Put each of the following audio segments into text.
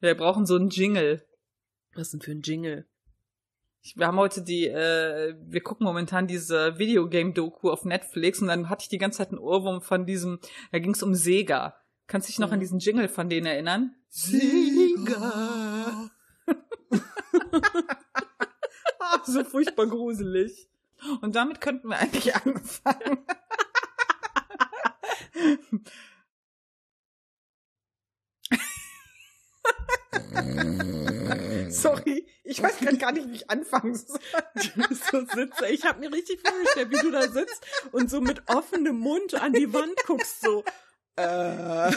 Wir brauchen so einen Jingle. Was ist denn für ein Jingle? Wir haben heute die, äh, wir gucken momentan diese Videogame-Doku auf Netflix und dann hatte ich die ganze Zeit einen Ohrwurm von diesem, da ging es um Sega. Kannst du dich noch mhm. an diesen Jingle von denen erinnern? Sega! so furchtbar gruselig. Und damit könnten wir eigentlich anfangen. Sorry, ich weiß gerade gar nicht, wie ich anfangen soll. so sitze. Ich habe mir richtig vorgestellt, wie du da sitzt und so mit offenem Mund an die Wand guckst, so. Äh.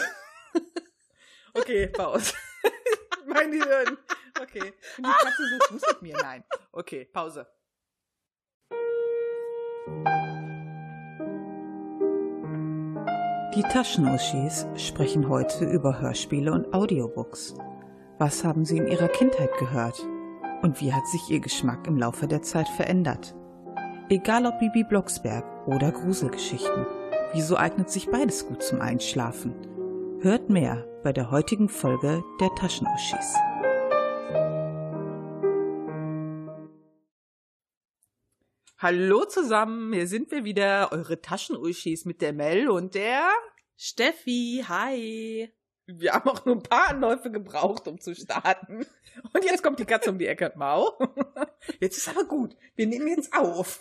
Okay, Pause. mein Hirn. Okay. Und die Katze so Fuß mit mir. Nein. Okay, Pause. Die Taschenuschis sprechen heute über Hörspiele und Audiobooks. Was haben sie in ihrer Kindheit gehört? Und wie hat sich ihr Geschmack im Laufe der Zeit verändert? Egal ob Bibi Blocksberg oder Gruselgeschichten, wieso eignet sich beides gut zum Einschlafen? Hört mehr bei der heutigen Folge der Taschenuschis. Hallo zusammen, hier sind wir wieder, eure Taschenuschis mit der Mel und der Steffi. Hi. Wir haben auch nur ein paar Anläufe gebraucht, um zu starten. Und jetzt kommt die Katze um die Ecke. Mau. Jetzt ist aber gut. Wir nehmen jetzt auf.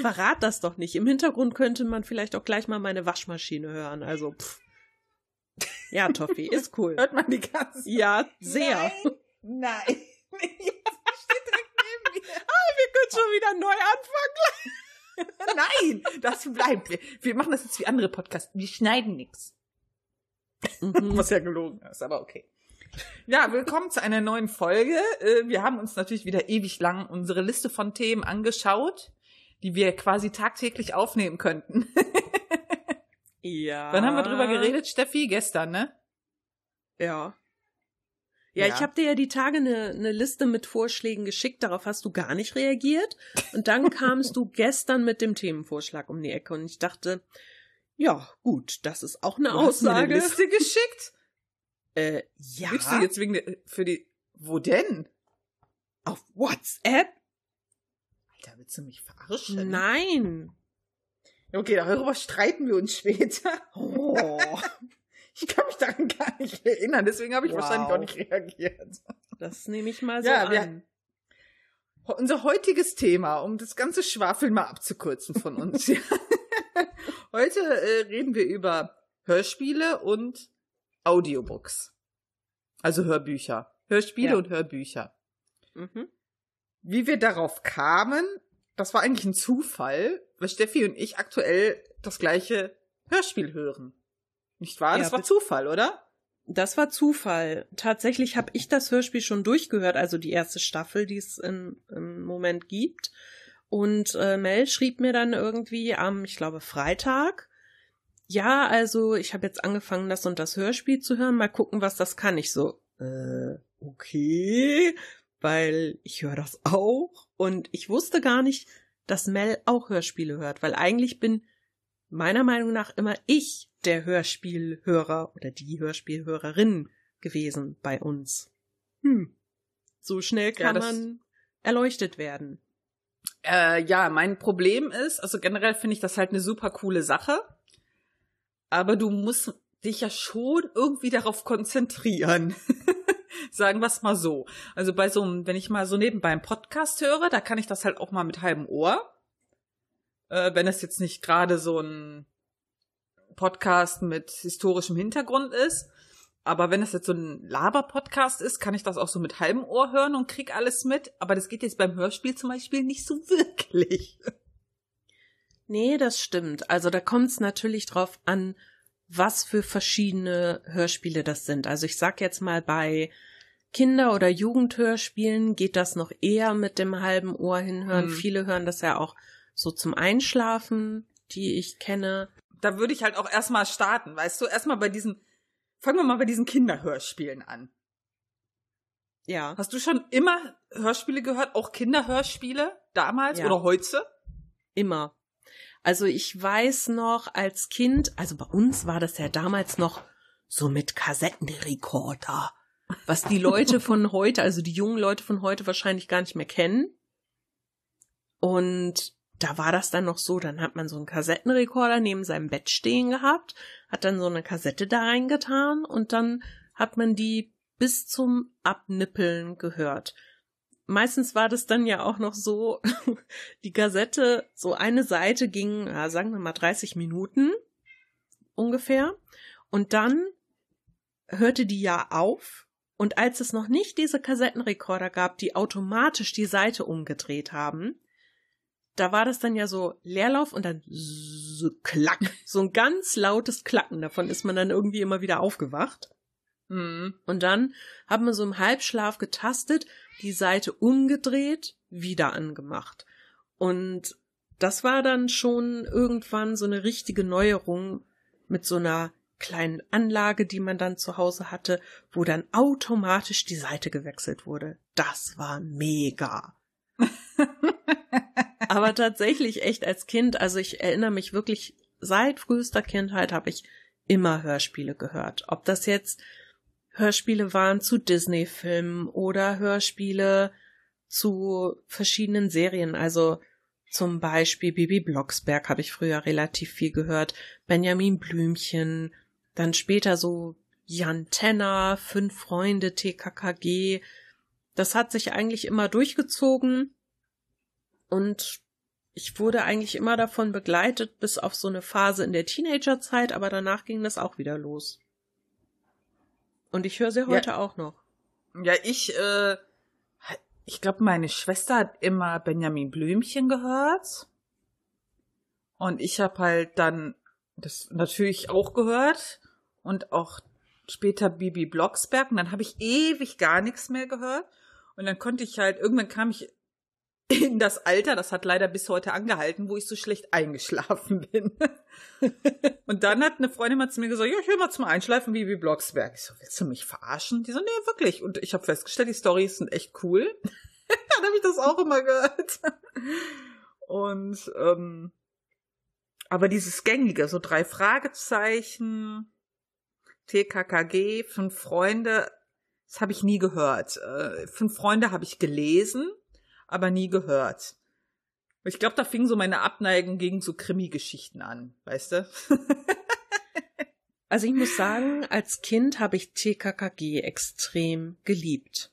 Verrat das doch nicht. Im Hintergrund könnte man vielleicht auch gleich mal meine Waschmaschine hören. Also, pff. Ja, Toffi, ist cool. Hört man die Katze? Ja, sehr. Nein. Nein. Ah, wir können schon wieder neu anfangen. Nein, das bleibt. Wir, wir machen das jetzt wie andere Podcasts. Wir schneiden nichts. Mhm. Was ja gelogen ist, aber okay. Ja, willkommen zu einer neuen Folge. Äh, wir haben uns natürlich wieder ewig lang unsere Liste von Themen angeschaut, die wir quasi tagtäglich aufnehmen könnten. ja. Wann haben wir drüber geredet, Steffi? Gestern, ne? Ja. Ja, ja. ich habe dir ja die Tage eine, eine Liste mit Vorschlägen geschickt, darauf hast du gar nicht reagiert. Und dann kamst du gestern mit dem Themenvorschlag um die Ecke und ich dachte, ja, gut, das ist auch eine du Aussage. Hast mir eine Liste geschickt? äh, ja. Kriegst du jetzt wegen der, für die, wo denn? Auf WhatsApp? Alter, willst du mich verarschen? Nein. Okay, darüber streiten wir uns später. Oh. Ich kann mich daran gar nicht erinnern, deswegen habe ich wow. wahrscheinlich auch nicht reagiert. Das nehme ich mal so ja, an. Wir, unser heutiges Thema, um das ganze Schwafeln mal abzukürzen von uns. Heute äh, reden wir über Hörspiele und Audiobooks. Also Hörbücher. Hörspiele ja. und Hörbücher. Mhm. Wie wir darauf kamen, das war eigentlich ein Zufall, weil Steffi und ich aktuell das gleiche Hörspiel hören. Nicht wahr? Das ja, war Zufall, oder? Das war Zufall. Tatsächlich habe ich das Hörspiel schon durchgehört, also die erste Staffel, die es im, im Moment gibt. Und äh, Mel schrieb mir dann irgendwie am, ich glaube, Freitag, ja, also ich habe jetzt angefangen, das und das Hörspiel zu hören, mal gucken, was das kann. Ich so, äh, okay, weil ich höre das auch. Und ich wusste gar nicht, dass Mel auch Hörspiele hört, weil eigentlich bin meiner Meinung nach immer ich der Hörspielhörer oder die Hörspielhörerin gewesen bei uns. Hm. So schnell kann ja, man erleuchtet werden. Äh, ja, mein Problem ist, also generell finde ich das halt eine super coole Sache. Aber du musst dich ja schon irgendwie darauf konzentrieren. Sagen wir es mal so. Also bei so einem, wenn ich mal so nebenbei einen Podcast höre, da kann ich das halt auch mal mit halbem Ohr äh, wenn es jetzt nicht gerade so ein Podcast mit historischem Hintergrund ist. Aber wenn es jetzt so ein Laber-Podcast ist, kann ich das auch so mit halbem Ohr hören und krieg alles mit. Aber das geht jetzt beim Hörspiel zum Beispiel nicht so wirklich. Nee, das stimmt. Also da kommt es natürlich drauf an, was für verschiedene Hörspiele das sind. Also ich sag jetzt mal bei Kinder- oder Jugendhörspielen geht das noch eher mit dem halben Ohr hinhören. Hm. Viele hören das ja auch so zum Einschlafen, die ich kenne. Da würde ich halt auch erstmal starten, weißt du, erstmal bei diesen, fangen wir mal bei diesen Kinderhörspielen an. Ja. Hast du schon immer Hörspiele gehört, auch Kinderhörspiele damals ja. oder heute? Immer. Also ich weiß noch als Kind, also bei uns war das ja damals noch so mit Kassettenrekorder. Was die Leute von heute, also die jungen Leute von heute wahrscheinlich gar nicht mehr kennen. Und da war das dann noch so, dann hat man so einen Kassettenrekorder neben seinem Bett stehen gehabt, hat dann so eine Kassette da reingetan und dann hat man die bis zum Abnippeln gehört. Meistens war das dann ja auch noch so, die Kassette, so eine Seite ging, ja, sagen wir mal 30 Minuten ungefähr. Und dann hörte die ja auf. Und als es noch nicht diese Kassettenrekorder gab, die automatisch die Seite umgedreht haben, da war das dann ja so Leerlauf und dann so klack, so ein ganz lautes Klacken. Davon ist man dann irgendwie immer wieder aufgewacht. Mhm. Und dann haben wir so im Halbschlaf getastet, die Seite umgedreht, wieder angemacht. Und das war dann schon irgendwann so eine richtige Neuerung mit so einer kleinen Anlage, die man dann zu Hause hatte, wo dann automatisch die Seite gewechselt wurde. Das war mega. Aber tatsächlich echt als Kind, also ich erinnere mich wirklich, seit frühester Kindheit habe ich immer Hörspiele gehört. Ob das jetzt Hörspiele waren zu Disney-Filmen oder Hörspiele zu verschiedenen Serien. Also zum Beispiel Bibi Blocksberg habe ich früher relativ viel gehört, Benjamin Blümchen, dann später so Jan Tenner, Fünf Freunde, TKKG. Das hat sich eigentlich immer durchgezogen und ich wurde eigentlich immer davon begleitet, bis auf so eine Phase in der Teenagerzeit, aber danach ging das auch wieder los. Und ich höre sie heute ja. auch noch. Ja, ich, äh, ich glaube, meine Schwester hat immer Benjamin Blümchen gehört. Und ich habe halt dann das natürlich auch gehört und auch später Bibi Blocksberg. Und dann habe ich ewig gar nichts mehr gehört. Und dann konnte ich halt, irgendwann kam ich in das Alter, das hat leider bis heute angehalten, wo ich so schlecht eingeschlafen bin. und dann hat eine Freundin mal zu mir gesagt, ja, ich will mal zum Einschlafen Bibi Blocksberg. Ich so, willst du mich verarschen? Die so, nee, wirklich. Und ich habe festgestellt, die Storys sind echt cool. dann habe ich das auch immer gehört. Und ähm, aber dieses gängige, so drei Fragezeichen, TKKG, fünf Freunde, das habe ich nie gehört. Äh, fünf Freunde habe ich gelesen aber nie gehört. Ich glaube, da fing so meine Abneigung gegen so Krimi-Geschichten an, weißt du? also ich muss sagen, als Kind habe ich TKKG extrem geliebt.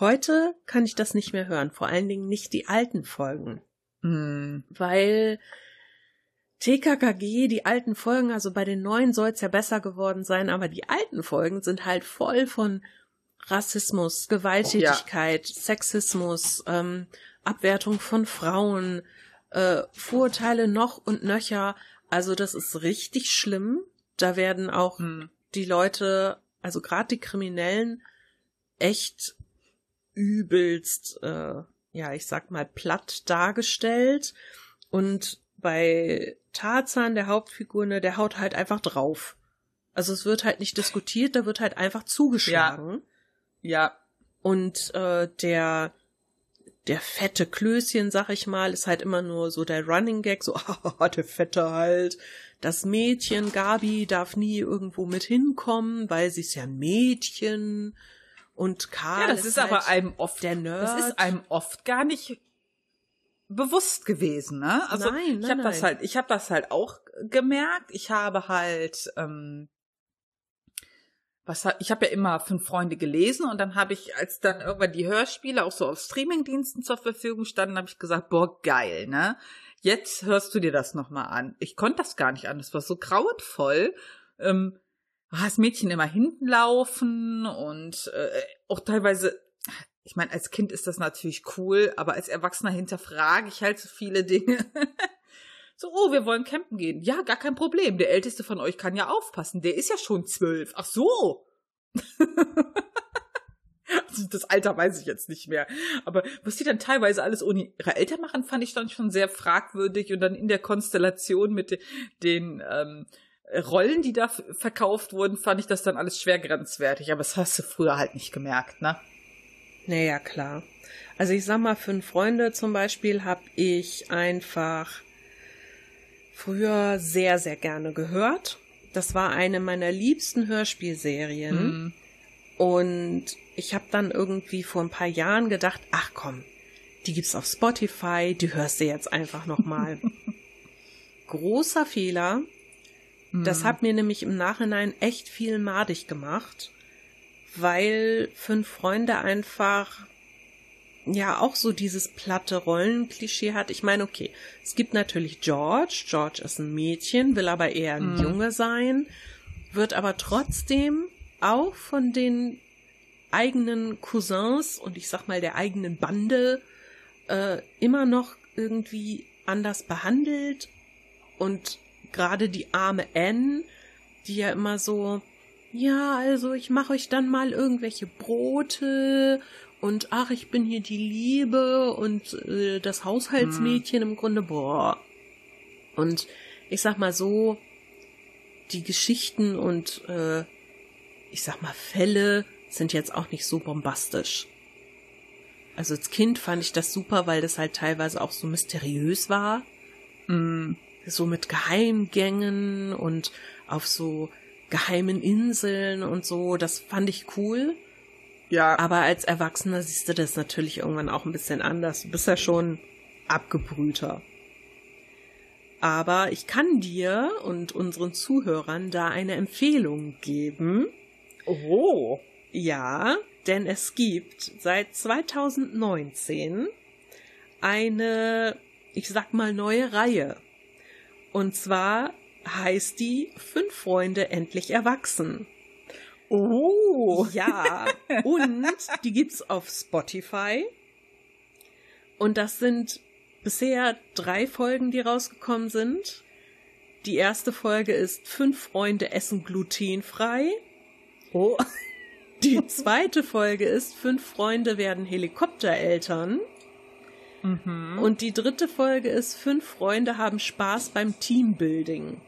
Heute kann ich das nicht mehr hören, vor allen Dingen nicht die alten Folgen. Mm. Weil TKKG, die alten Folgen, also bei den neuen soll es ja besser geworden sein, aber die alten Folgen sind halt voll von Rassismus, Gewalttätigkeit, ja. Sexismus, ähm, Abwertung von Frauen, äh, Vorurteile noch und nöcher. Also das ist richtig schlimm. Da werden auch hm. die Leute, also gerade die Kriminellen, echt übelst, äh, ja, ich sag mal, platt dargestellt. Und bei Tarzan, der Hauptfigur, ne, der haut halt einfach drauf. Also es wird halt nicht diskutiert, da wird halt einfach zugeschlagen. Ja. Ja. Und äh, der der fette Klößchen, sag ich mal, ist halt immer nur so der Running Gag, so, ah, der Fette halt. Das Mädchen, Gabi, darf nie irgendwo mit hinkommen, weil sie ist ja ein Mädchen. Und Karl. Ja, das ist, ist halt aber einem oft, der Nerd. das ist einem oft gar nicht bewusst gewesen, ne? Also nein, nein, ich habe das halt, ich habe das halt auch gemerkt. Ich habe halt ähm, was ich habe ja immer fünf Freunde gelesen und dann habe ich, als dann irgendwann die Hörspiele auch so auf Streamingdiensten zur Verfügung standen, habe ich gesagt, boah, geil, ne? Jetzt hörst du dir das nochmal an. Ich konnte das gar nicht an, das war so grauenvoll. Ähm, das Mädchen immer hinten laufen und äh, auch teilweise, ich meine, als Kind ist das natürlich cool, aber als Erwachsener hinterfrage ich halt so viele Dinge. So, oh, wir wollen campen gehen. Ja, gar kein Problem. Der Älteste von euch kann ja aufpassen. Der ist ja schon zwölf. Ach so. das Alter weiß ich jetzt nicht mehr. Aber was die dann teilweise alles ohne ihre Eltern machen, fand ich dann schon sehr fragwürdig. Und dann in der Konstellation mit den ähm, Rollen, die da verkauft wurden, fand ich das dann alles schwer grenzwertig. Aber das hast du früher halt nicht gemerkt, ne? Naja, klar. Also ich sag mal, fünf Freunde zum Beispiel habe ich einfach früher sehr, sehr gerne gehört. Das war eine meiner liebsten Hörspielserien. Mhm. Und ich habe dann irgendwie vor ein paar Jahren gedacht, ach komm, die gibt's auf Spotify, die hörst du jetzt einfach nochmal. Großer Fehler. Das Mhm. hat mir nämlich im Nachhinein echt viel madig gemacht, weil fünf Freunde einfach ja auch so dieses platte Rollenklischee hat. Ich meine, okay, es gibt natürlich George. George ist ein Mädchen, will aber eher ein Mhm. Junge sein, wird aber trotzdem auch von den eigenen Cousins und ich sag mal der eigenen Bande äh, immer noch irgendwie anders behandelt und gerade die arme Anne, die ja immer so, ja, also ich mache euch dann mal irgendwelche Brote und ach, ich bin hier die Liebe und äh, das Haushaltsmädchen im Grunde, boah. Und ich sag mal so, die Geschichten und äh, ich sag mal Fälle sind jetzt auch nicht so bombastisch. Also als Kind fand ich das super, weil das halt teilweise auch so mysteriös war Mhm. so mit Geheimgängen und auf so geheimen Inseln und so. Das fand ich cool. Ja, Aber als Erwachsener siehst du das natürlich irgendwann auch ein bisschen anders. Du bist ja schon abgebrühter. Aber ich kann dir und unseren Zuhörern da eine Empfehlung geben. oh. Ja, denn es gibt seit 2019 eine, ich sag mal, neue Reihe. Und zwar heißt die Fünf Freunde endlich erwachsen. Oh. Ja, und die gibt's auf Spotify. Und das sind bisher drei Folgen, die rausgekommen sind. Die erste Folge ist Fünf Freunde essen glutenfrei. Oh. Die zweite Folge ist Fünf Freunde werden Helikoptereltern. Mhm. Und die dritte Folge ist Fünf Freunde haben Spaß beim Teambuilding.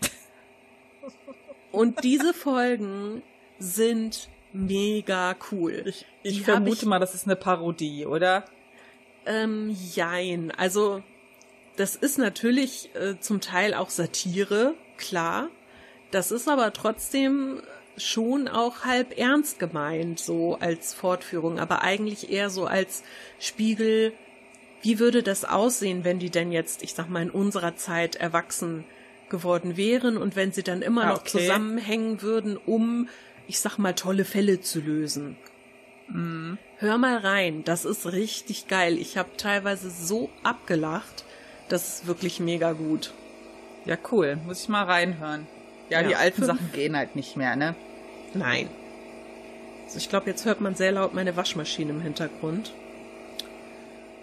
Und diese Folgen sind mega cool. Ich, ich vermute ich- mal, das ist eine Parodie, oder? Ähm, jein. Also, das ist natürlich äh, zum Teil auch Satire, klar. Das ist aber trotzdem schon auch halb ernst gemeint, so als Fortführung, aber eigentlich eher so als Spiegel, wie würde das aussehen, wenn die denn jetzt, ich sag mal, in unserer Zeit erwachsen geworden wären und wenn sie dann immer Ah, noch okay. zusammenhängen würden, um, ich sag mal, tolle Fälle zu lösen. Hör mal rein, das ist richtig geil. Ich habe teilweise so abgelacht, das ist wirklich mega gut. Ja, cool. Muss ich mal reinhören. Ja, Ja, die alten Sachen gehen halt nicht mehr, ne? Nein. Also ich glaube, jetzt hört man sehr laut meine Waschmaschine im Hintergrund.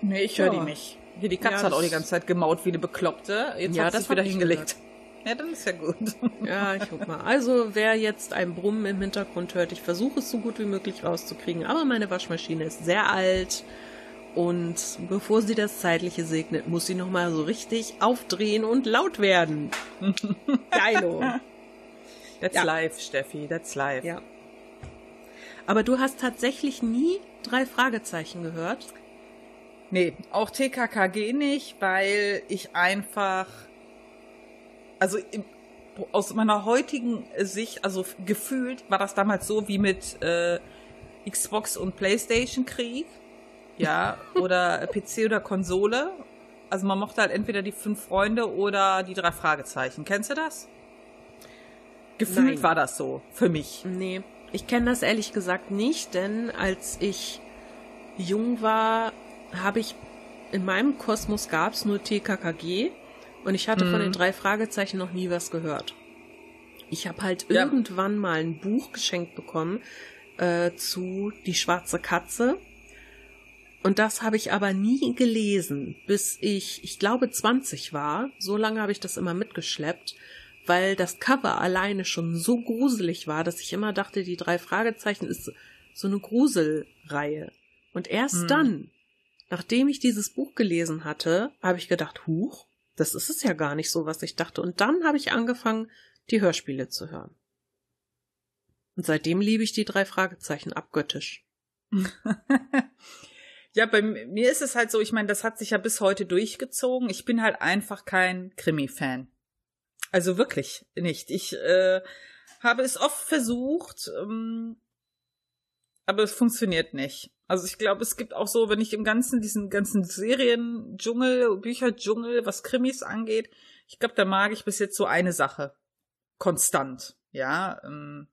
Nee, ich höre Ja. die nicht. Hier, die Katze Ja, hat auch die ganze Zeit gemaut wie eine Bekloppte. Jetzt Ja, hat sie wieder hingelegt. Ja, dann ist ja gut. Ja, ich guck mal. Also, wer jetzt ein Brummen im Hintergrund hört, ich versuche es so gut wie möglich rauszukriegen, aber meine Waschmaschine ist sehr alt und bevor sie das Zeitliche segnet, muss sie nochmal so richtig aufdrehen und laut werden. Geilo. That's Ja. live, Steffi, that's live. Ja. Aber du hast tatsächlich nie drei Fragezeichen gehört? Nee, auch TKKG nicht, weil ich einfach, also im, aus meiner heutigen Sicht, also gefühlt war das damals so wie mit äh, Xbox und Playstation Krieg, ja, oder PC oder Konsole. Also man mochte halt entweder die fünf Freunde oder die drei Fragezeichen. Kennst du das? Gefühlt Nein. war das so für mich. Nee, ich kenne das ehrlich gesagt nicht, denn als ich jung war, habe ich in meinem Kosmos gab es nur TKKG und ich hatte von den drei Fragezeichen noch nie was gehört. Ich habe halt Ja. irgendwann mal ein Buch geschenkt bekommen äh, zu Die schwarze Katze. Und das habe ich aber nie gelesen, bis ich, ich glaube, 20 war. So lange habe ich das immer mitgeschleppt, weil das Cover alleine schon so gruselig war, dass ich immer dachte, die drei Fragezeichen ist so eine Gruselreihe. Und erst Hm. dann, nachdem ich dieses Buch gelesen hatte, habe ich gedacht, huch, das ist es ja gar nicht so, was ich dachte. Und dann habe ich angefangen, die Hörspiele zu hören. Und seitdem liebe ich die drei Fragezeichen abgöttisch. Ja, bei mir ist es halt so, ich meine, das hat sich ja bis heute durchgezogen. Ich bin halt einfach kein Krimi-Fan. Also wirklich nicht. Ich äh, habe es oft versucht, ähm, aber es funktioniert nicht. Also ich glaube, es gibt auch so, wenn ich im ganzen, diesen ganzen Serien-Dschungel, Bücher-Dschungel, was Krimis angeht, ich glaube, da mag ich bis jetzt so eine Sache. Konstant, ja, ähm,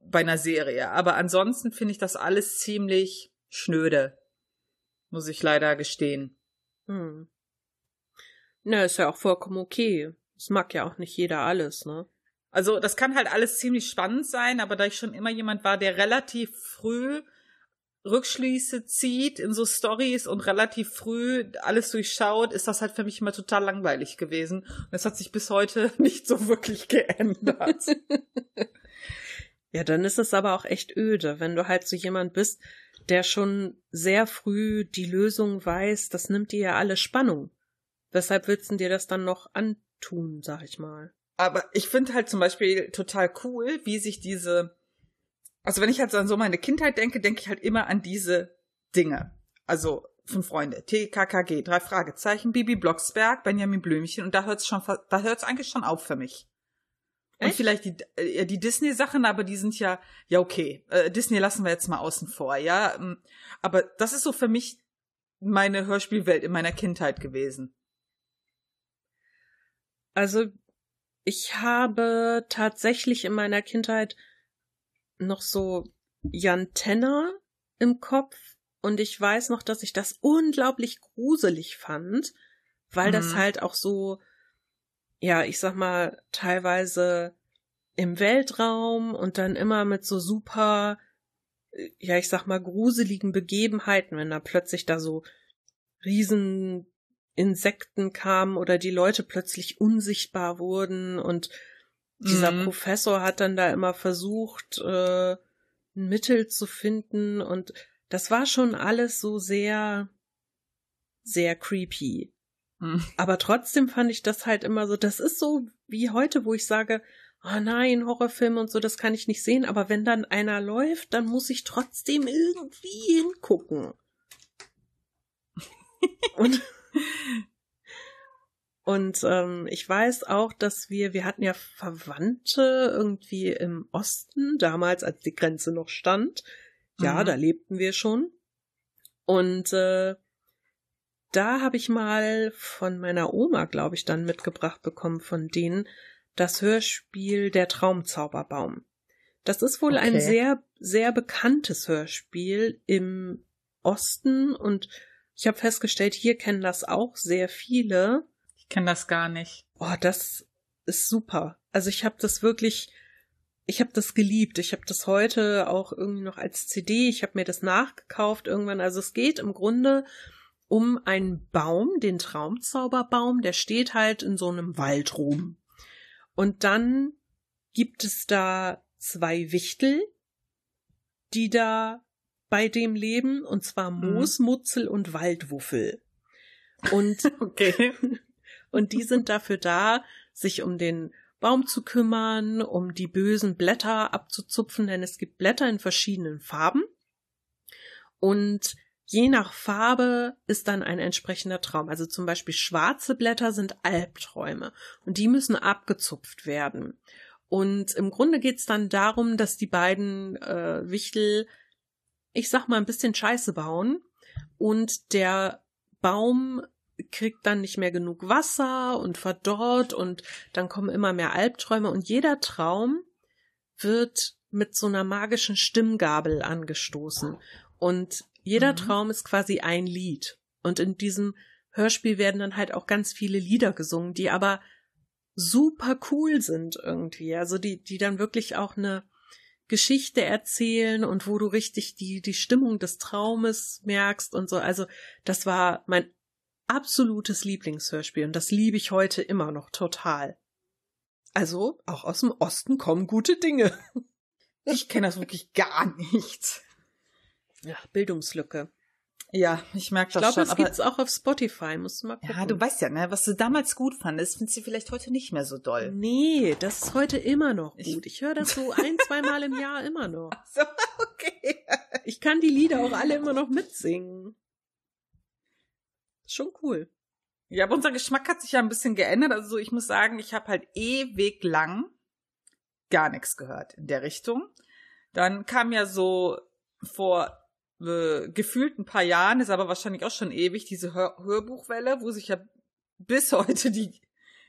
bei einer Serie. Aber ansonsten finde ich das alles ziemlich schnöde. Muss ich leider gestehen. Hm. Na, ist ja auch vollkommen okay. Es mag ja auch nicht jeder alles, ne? Also, das kann halt alles ziemlich spannend sein, aber da ich schon immer jemand war, der relativ früh Rückschlüsse zieht in so Stories und relativ früh alles durchschaut, ist das halt für mich immer total langweilig gewesen. Und das hat sich bis heute nicht so wirklich geändert. ja, dann ist es aber auch echt öde, wenn du halt so jemand bist, der schon sehr früh die Lösung weiß, das nimmt dir ja alle Spannung. Weshalb willst du dir das dann noch antun, sag ich mal? Aber ich finde halt zum Beispiel total cool, wie sich diese also wenn ich halt an so meine Kindheit denke, denke ich halt immer an diese Dinge. Also fünf Freunde, TKKG, drei Fragezeichen, Bibi Blocksberg, Benjamin Blümchen und da hört's schon, da hört's eigentlich schon auf für mich. Und vielleicht die, äh, die Disney-Sachen, aber die sind ja, ja okay. Äh, Disney lassen wir jetzt mal außen vor, ja. Ähm, aber das ist so für mich meine Hörspielwelt in meiner Kindheit gewesen. Also ich habe tatsächlich in meiner Kindheit noch so Jan Tenner im Kopf und ich weiß noch, dass ich das unglaublich gruselig fand, weil mhm. das halt auch so, ja, ich sag mal, teilweise im Weltraum und dann immer mit so super, äh, ja, ich sag mal, gruseligen Begebenheiten, wenn da plötzlich da so riesen Insekten kamen oder die Leute plötzlich unsichtbar wurden und dieser mhm. Professor hat dann da immer versucht, äh, ein Mittel zu finden und das war schon alles so sehr, sehr creepy. Mhm. Aber trotzdem fand ich das halt immer so, das ist so wie heute, wo ich sage, oh nein, Horrorfilme und so, das kann ich nicht sehen, aber wenn dann einer läuft, dann muss ich trotzdem irgendwie hingucken. und und ähm, ich weiß auch, dass wir, wir hatten ja Verwandte irgendwie im Osten, damals, als die Grenze noch stand. Ja, mhm. da lebten wir schon. Und äh, da habe ich mal von meiner Oma, glaube ich, dann mitgebracht bekommen von denen das Hörspiel Der Traumzauberbaum. Das ist wohl okay. ein sehr, sehr bekanntes Hörspiel im Osten und ich habe festgestellt, hier kennen das auch sehr viele kenne das gar nicht. Oh, das ist super. Also ich habe das wirklich, ich habe das geliebt. Ich habe das heute auch irgendwie noch als CD. Ich habe mir das nachgekauft irgendwann. Also es geht im Grunde um einen Baum, den Traumzauberbaum, der steht halt in so einem Wald rum. Und dann gibt es da zwei Wichtel, die da bei dem leben, und zwar mhm. Moosmutzel und Waldwuffel. Und okay. Und die sind dafür da, sich um den Baum zu kümmern, um die bösen Blätter abzuzupfen, denn es gibt Blätter in verschiedenen Farben. Und je nach Farbe ist dann ein entsprechender Traum. Also zum Beispiel schwarze Blätter sind Albträume und die müssen abgezupft werden. Und im Grunde geht's dann darum, dass die beiden äh, Wichtel, ich sag mal, ein bisschen Scheiße bauen und der Baum kriegt dann nicht mehr genug Wasser und verdorrt und dann kommen immer mehr Albträume und jeder Traum wird mit so einer magischen Stimmgabel angestoßen. Und jeder mhm. Traum ist quasi ein Lied. Und in diesem Hörspiel werden dann halt auch ganz viele Lieder gesungen, die aber super cool sind irgendwie, also die die dann wirklich auch eine Geschichte erzählen und wo du richtig die die Stimmung des Traumes merkst und so. Also das war mein absolutes Lieblingshörspiel und das liebe ich heute immer noch total. Also, auch aus dem Osten kommen gute Dinge. Ich kenne das wirklich gar nicht. Ja, Bildungslücke. Ja, ich merke das ich glaub, schon. Ich glaube, es gibt's auch auf Spotify. Musst du mal gucken. Ja, du weißt ja, ne, was du damals gut fandest, findest du vielleicht heute nicht mehr so doll. Nee, das ist heute immer noch gut. Ich, ich höre das so ein, zweimal im Jahr immer noch. Ach so, okay. Ich kann die Lieder auch alle immer noch mitsingen. Schon cool. Ja, aber unser Geschmack hat sich ja ein bisschen geändert. Also ich muss sagen, ich habe halt ewig lang gar nichts gehört in der Richtung. Dann kam ja so vor äh, gefühlt ein paar Jahren, ist aber wahrscheinlich auch schon ewig, diese Hör Hörbuchwelle, wo sich ja bis heute die,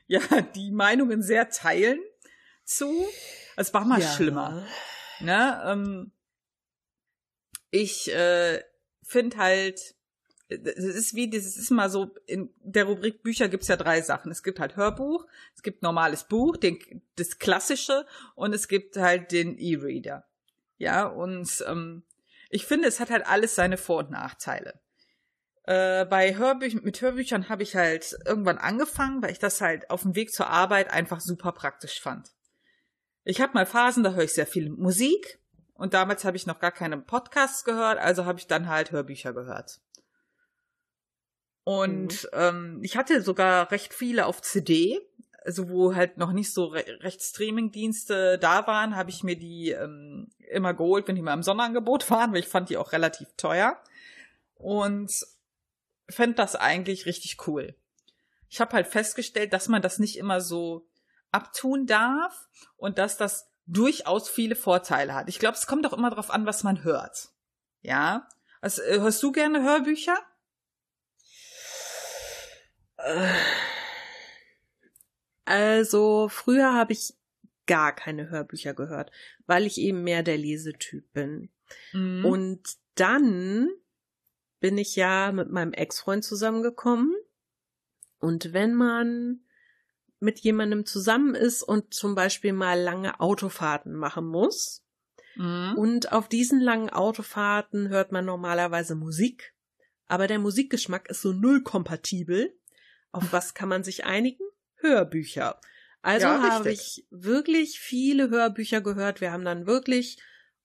ja, die Meinungen sehr teilen zu. Es war mal ja. schlimmer. Ne? Ähm, ich äh, finde halt, es ist wie, das ist mal so, in der Rubrik Bücher gibt's ja drei Sachen. Es gibt halt Hörbuch, es gibt normales Buch, den, das klassische und es gibt halt den E-Reader. Ja, und ähm, ich finde, es hat halt alles seine Vor- und Nachteile. Äh, bei Hörbüchern, mit Hörbüchern habe ich halt irgendwann angefangen, weil ich das halt auf dem Weg zur Arbeit einfach super praktisch fand. Ich habe mal Phasen, da höre ich sehr viel Musik und damals habe ich noch gar keine Podcasts gehört, also habe ich dann halt Hörbücher gehört. Und mhm. ähm, ich hatte sogar recht viele auf CD, also wo halt noch nicht so re recht Streaming-Dienste da waren, habe ich mir die ähm, immer geholt, wenn die mal im Sonderangebot waren, weil ich fand die auch relativ teuer. Und fände das eigentlich richtig cool. Ich habe halt festgestellt, dass man das nicht immer so abtun darf und dass das durchaus viele Vorteile hat. Ich glaube, es kommt auch immer darauf an, was man hört. Ja. Also, äh, hörst du gerne Hörbücher? Also, früher habe ich gar keine Hörbücher gehört, weil ich eben mehr der Lesetyp bin. Mhm. Und dann bin ich ja mit meinem Ex-Freund zusammengekommen. Und wenn man mit jemandem zusammen ist und zum Beispiel mal lange Autofahrten machen muss, mhm. und auf diesen langen Autofahrten hört man normalerweise Musik, aber der Musikgeschmack ist so null kompatibel. Auf was kann man sich einigen? Hörbücher. Also ja, habe ich wirklich viele Hörbücher gehört. Wir haben dann wirklich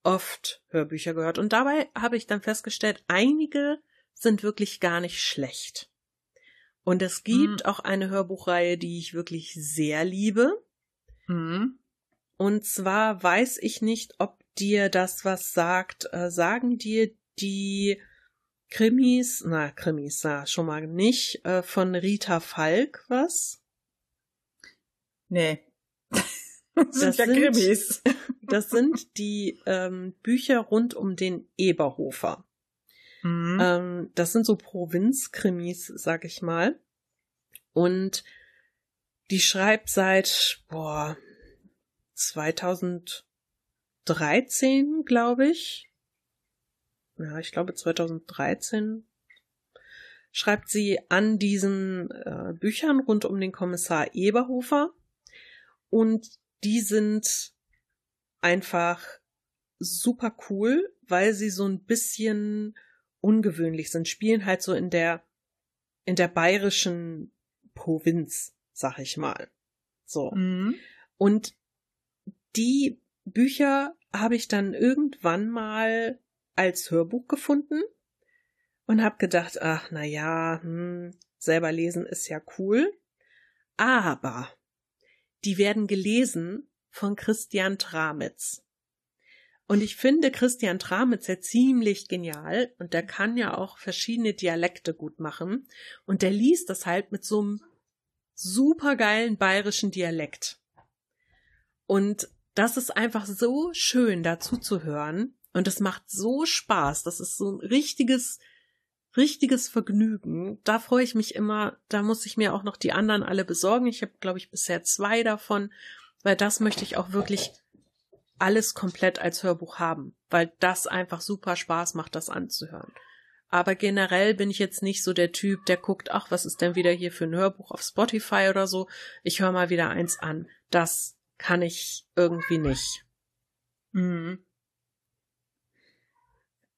oft Hörbücher gehört. Und dabei habe ich dann festgestellt, einige sind wirklich gar nicht schlecht. Und es gibt mhm. auch eine Hörbuchreihe, die ich wirklich sehr liebe. Mhm. Und zwar weiß ich nicht, ob dir das was sagt. Äh, sagen dir die Krimis, na, Krimis, na, schon mal nicht, äh, von Rita Falk was? Nee. das sind ja Krimis. das sind die ähm, Bücher rund um den Eberhofer. Mhm. Ähm, das sind so Provinzkrimis, sag ich mal. Und die schreibt seit, boah, 2013, glaube ich. Ja, ich glaube 2013 schreibt sie an diesen äh, Büchern rund um den Kommissar Eberhofer. Und die sind einfach super cool, weil sie so ein bisschen ungewöhnlich sind, spielen halt so in der, in der bayerischen Provinz, sag ich mal. So. Mhm. Und die Bücher habe ich dann irgendwann mal als Hörbuch gefunden und habe gedacht, ach, na ja, hm, selber lesen ist ja cool. Aber die werden gelesen von Christian Tramitz. Und ich finde Christian Tramitz ja ziemlich genial und der kann ja auch verschiedene Dialekte gut machen und der liest das halt mit so einem supergeilen bayerischen Dialekt. Und das ist einfach so schön dazu zu hören und es macht so Spaß. Das ist so ein richtiges, richtiges Vergnügen. Da freue ich mich immer. Da muss ich mir auch noch die anderen alle besorgen. Ich habe, glaube ich, bisher zwei davon, weil das möchte ich auch wirklich alles komplett als Hörbuch haben, weil das einfach super Spaß macht, das anzuhören. Aber generell bin ich jetzt nicht so der Typ, der guckt, ach, was ist denn wieder hier für ein Hörbuch auf Spotify oder so. Ich höre mal wieder eins an. Das kann ich irgendwie nicht. Mhm.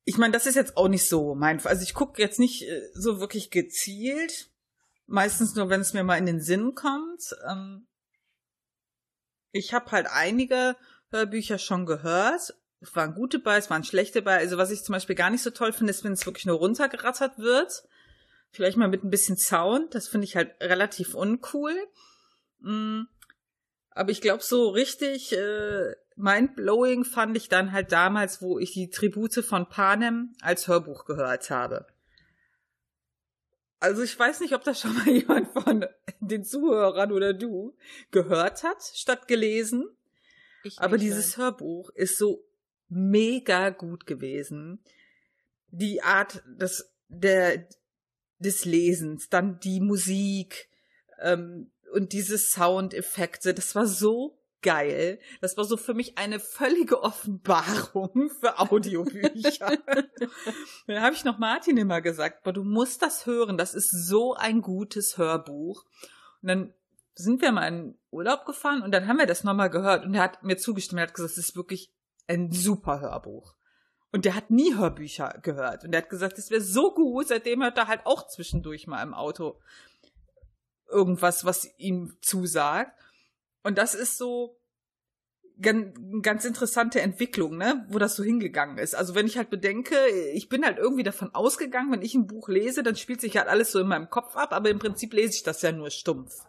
Ich meine, das ist jetzt auch nicht so mein. Also ich gucke jetzt nicht äh, so wirklich gezielt. Meistens nur, wenn es mir mal in den Sinn kommt. Ähm, ich habe halt einige Hörbücher schon gehört. Es waren gute bei, es waren schlechte bei. Also was ich zum Beispiel gar nicht so toll finde, ist, wenn es wirklich nur runtergerattert wird. Vielleicht mal mit ein bisschen Sound. Das finde ich halt relativ uncool. Mm. Aber ich glaube, so richtig äh, mindblowing fand ich dann halt damals, wo ich die Tribute von Panem als Hörbuch gehört habe. Also ich weiß nicht, ob das schon mal jemand von den Zuhörern oder du gehört hat, statt gelesen. Ich Aber dieses nein. Hörbuch ist so mega gut gewesen. Die Art des, der, des Lesens, dann die Musik ähm, und diese Soundeffekte, das war so geil. Das war so für mich eine völlige Offenbarung für Audiobücher. dann habe ich noch Martin immer gesagt, boah, du musst das hören, das ist so ein gutes Hörbuch. Und dann sind wir mal in Urlaub gefahren und dann haben wir das nochmal gehört und er hat mir zugestimmt, er hat gesagt, es ist wirklich ein super Hörbuch. Und der hat nie Hörbücher gehört. Und er hat gesagt, es wäre so gut, seitdem hört er halt auch zwischendurch mal im Auto irgendwas, was ihm zusagt. Und das ist so ganz, ganz interessante Entwicklung, ne, wo das so hingegangen ist. Also wenn ich halt bedenke, ich bin halt irgendwie davon ausgegangen, wenn ich ein Buch lese, dann spielt sich halt alles so in meinem Kopf ab, aber im Prinzip lese ich das ja nur stumpf.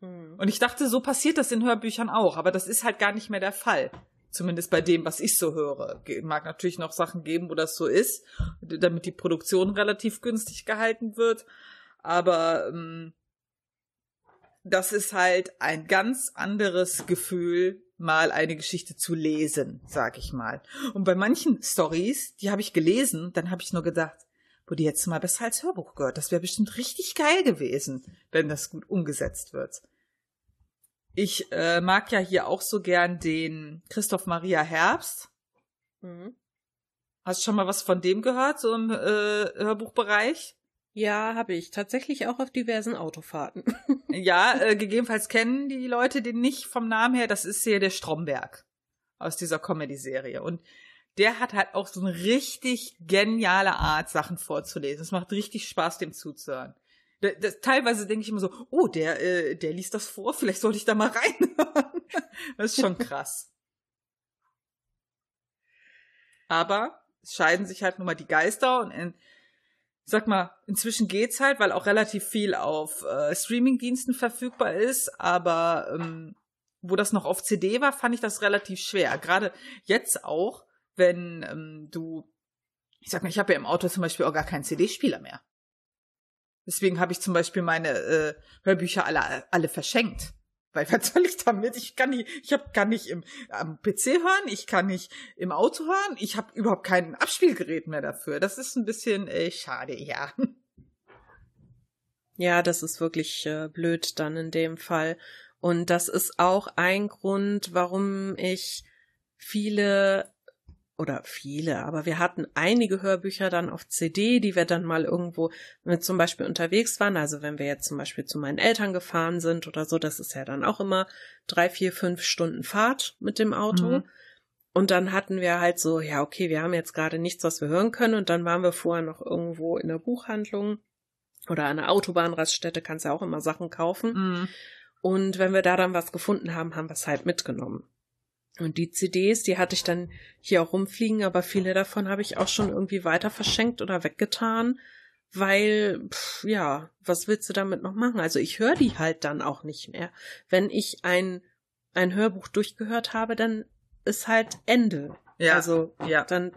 Hm. Und ich dachte, so passiert das in Hörbüchern auch, aber das ist halt gar nicht mehr der Fall. Zumindest bei dem, was ich so höre. Mag natürlich noch Sachen geben, wo das so ist, damit die Produktion relativ günstig gehalten wird. Aber ähm, das ist halt ein ganz anderes Gefühl, mal eine Geschichte zu lesen, sag ich mal. Und bei manchen Stories, die habe ich gelesen, dann habe ich nur gedacht, wurde jetzt mal besser als Hörbuch gehört. Das wäre bestimmt richtig geil gewesen, wenn das gut umgesetzt wird. Ich äh, mag ja hier auch so gern den Christoph Maria Herbst. Mhm. Hast du schon mal was von dem gehört, so im äh, Hörbuchbereich? Ja, habe ich. Tatsächlich auch auf diversen Autofahrten. ja, äh, gegebenenfalls kennen die Leute den nicht vom Namen her. Das ist hier der Stromberg aus dieser Comedy-Serie. Und der hat halt auch so eine richtig geniale Art, Sachen vorzulesen. Es macht richtig Spaß, dem zuzuhören. Das, das, teilweise denke ich immer so, oh, der, äh, der liest das vor, vielleicht sollte ich da mal reinhören. das ist schon krass. Aber es scheiden sich halt nun mal die Geister und in, sag mal, inzwischen geht's halt, weil auch relativ viel auf äh, Streamingdiensten verfügbar ist, aber ähm, wo das noch auf CD war, fand ich das relativ schwer. Gerade jetzt auch, wenn ähm, du, ich sag mal, ich habe ja im Auto zum Beispiel auch gar keinen CD-Spieler mehr. Deswegen habe ich zum Beispiel meine äh, Hörbücher alle, alle verschenkt. Weil was soll ich damit? Ich kann nicht, ich hab, kann nicht im, am PC hören, ich kann nicht im Auto hören, ich habe überhaupt kein Abspielgerät mehr dafür. Das ist ein bisschen äh, schade, ja. Ja, das ist wirklich äh, blöd dann in dem Fall. Und das ist auch ein Grund, warum ich viele oder viele, aber wir hatten einige Hörbücher dann auf CD, die wir dann mal irgendwo, wenn wir zum Beispiel unterwegs waren, also wenn wir jetzt zum Beispiel zu meinen Eltern gefahren sind oder so, das ist ja dann auch immer drei, vier, fünf Stunden Fahrt mit dem Auto. Mhm. Und dann hatten wir halt so, ja, okay, wir haben jetzt gerade nichts, was wir hören können. Und dann waren wir vorher noch irgendwo in der Buchhandlung oder an der Autobahnraststätte, kannst ja auch immer Sachen kaufen. Mhm. Und wenn wir da dann was gefunden haben, haben wir es halt mitgenommen. Und die CDs, die hatte ich dann hier auch rumfliegen, aber viele davon habe ich auch schon irgendwie weiter verschenkt oder weggetan, weil, pff, ja, was willst du damit noch machen? Also ich höre die halt dann auch nicht mehr. Wenn ich ein, ein Hörbuch durchgehört habe, dann ist halt Ende. Ja. Also, ja. dann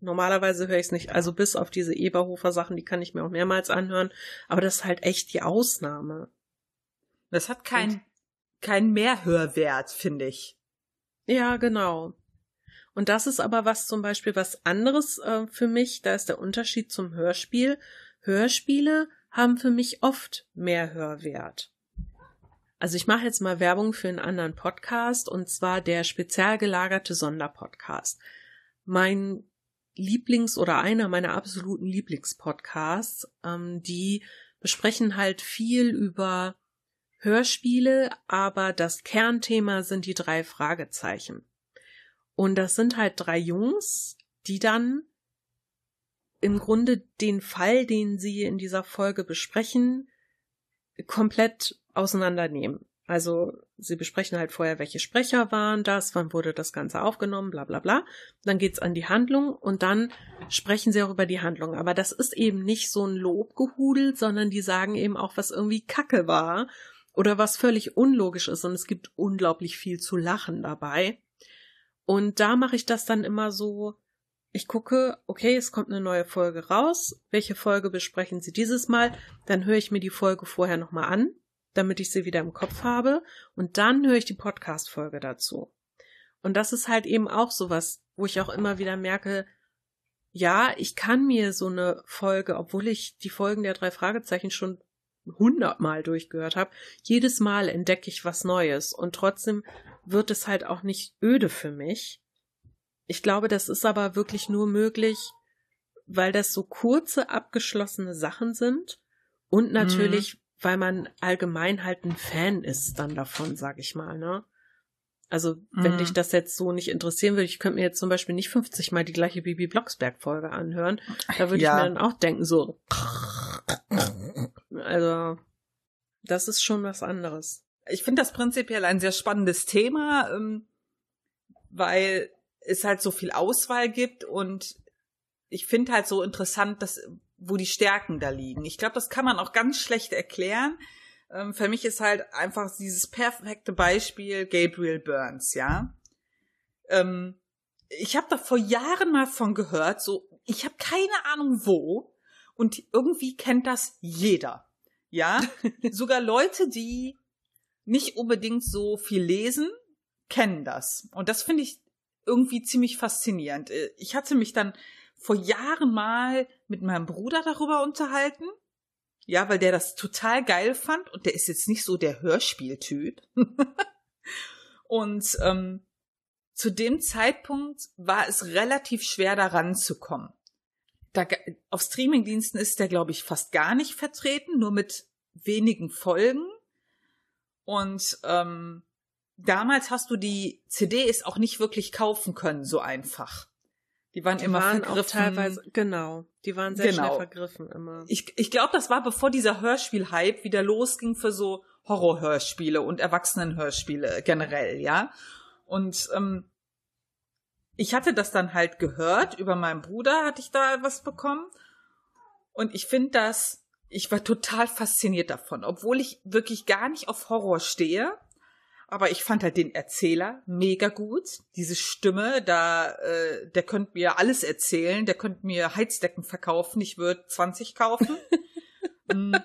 Normalerweise höre ich es nicht, also bis auf diese Eberhofer Sachen, die kann ich mir auch mehrmals anhören, aber das ist halt echt die Ausnahme. Das hat kein, kein Mehrhörwert, finde ich. Ja, genau. Und das ist aber was zum Beispiel was anderes äh, für mich. Da ist der Unterschied zum Hörspiel. Hörspiele haben für mich oft mehr Hörwert. Also ich mache jetzt mal Werbung für einen anderen Podcast und zwar der spezial gelagerte Sonderpodcast. Mein Lieblings- oder einer meiner absoluten Lieblingspodcasts, ähm, die besprechen halt viel über Hörspiele, aber das Kernthema sind die drei Fragezeichen. Und das sind halt drei Jungs, die dann im Grunde den Fall, den sie in dieser Folge besprechen, komplett auseinandernehmen. Also sie besprechen halt vorher, welche Sprecher waren das, wann wurde das Ganze aufgenommen, bla bla bla. Dann geht's an die Handlung und dann sprechen sie auch über die Handlung. Aber das ist eben nicht so ein Lobgehudel, sondern die sagen eben auch, was irgendwie Kacke war oder was völlig unlogisch ist und es gibt unglaublich viel zu lachen dabei. Und da mache ich das dann immer so ich gucke, okay, es kommt eine neue Folge raus. Welche Folge besprechen Sie dieses Mal? Dann höre ich mir die Folge vorher nochmal an, damit ich sie wieder im Kopf habe. Und dann höre ich die Podcast-Folge dazu. Und das ist halt eben auch sowas, wo ich auch immer wieder merke, ja, ich kann mir so eine Folge, obwohl ich die Folgen der drei Fragezeichen schon hundertmal durchgehört habe, jedes Mal entdecke ich was Neues und trotzdem wird es halt auch nicht öde für mich. Ich glaube, das ist aber wirklich nur möglich, weil das so kurze, abgeschlossene Sachen sind und natürlich, mhm. weil man allgemein halt ein Fan ist dann davon, sag ich mal, ne? Also, wenn mhm. dich das jetzt so nicht interessieren würde, ich könnte mir jetzt zum Beispiel nicht 50 Mal die gleiche Bibi Blocksberg-Folge anhören. Da würde ja. ich mir dann auch denken, so. Also, das ist schon was anderes. Ich finde das prinzipiell ein sehr spannendes Thema, ähm, weil es halt so viel Auswahl gibt und ich finde halt so interessant, dass, wo die Stärken da liegen. Ich glaube, das kann man auch ganz schlecht erklären. Ähm, für mich ist halt einfach dieses perfekte Beispiel Gabriel Burns, ja. Ähm, ich habe da vor Jahren mal von gehört, so, ich habe keine Ahnung wo und irgendwie kennt das jeder, ja. Sogar Leute, die nicht unbedingt so viel lesen, kennen das. Und das finde ich irgendwie ziemlich faszinierend. Äh, ich hatte mich dann vor Jahren mal mit meinem Bruder darüber unterhalten ja, weil der das total geil fand und der ist jetzt nicht so der Hörspieltyp. und ähm, zu dem Zeitpunkt war es relativ schwer, da ranzukommen. Da, auf Streamingdiensten ist der, glaube ich, fast gar nicht vertreten, nur mit wenigen Folgen. Und ähm, damals hast du die CDs auch nicht wirklich kaufen können, so einfach. Die waren die immer waren vergriffen. Auch teilweise, genau. Die waren sehr genau. schnell vergriffen immer. Ich, ich glaube, das war bevor dieser Hörspiel-Hype wieder losging für so Horrorhörspiele und Erwachsenenhörspiele generell, ja. Und ähm, ich hatte das dann halt gehört, über meinen Bruder hatte ich da was bekommen. Und ich finde das, ich war total fasziniert davon, obwohl ich wirklich gar nicht auf Horror stehe aber ich fand halt den Erzähler mega gut. Diese Stimme, da, äh, der könnte mir alles erzählen, der könnte mir Heizdecken verkaufen, ich würde 20 kaufen. Mm.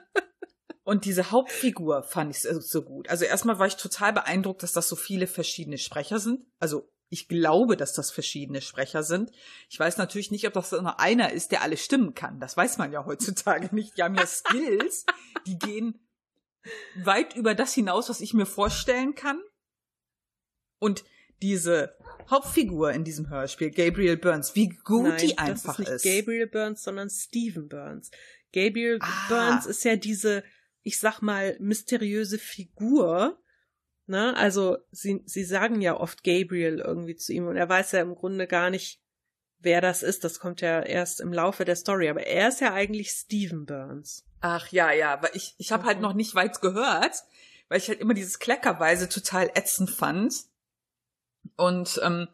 Und diese Hauptfigur fand ich so gut. Also erstmal war ich total beeindruckt, dass das so viele verschiedene Sprecher sind. Also ich glaube, dass das verschiedene Sprecher sind. Ich weiß natürlich nicht, ob das nur einer ist, der alle stimmen kann. Das weiß man ja heutzutage nicht. Die haben ja Skills, die gehen weit über das hinaus, was ich mir vorstellen kann. Und diese Hauptfigur in diesem Hörspiel, Gabriel Burns, wie gut Nein, die einfach ist. Das ist nicht Gabriel Burns, sondern Stephen Burns. Gabriel ah. Burns ist ja diese, ich sag mal, mysteriöse Figur. Ne? Also sie, sie sagen ja oft Gabriel irgendwie zu ihm und er weiß ja im Grunde gar nicht, wer das ist. Das kommt ja erst im Laufe der Story. Aber er ist ja eigentlich Stephen Burns. Ach ja, ja, weil ich, ich habe halt mhm. halt noch nicht weit gehört, weil ich halt immer dieses Kleckerweise total ätzend fand. Und ähm,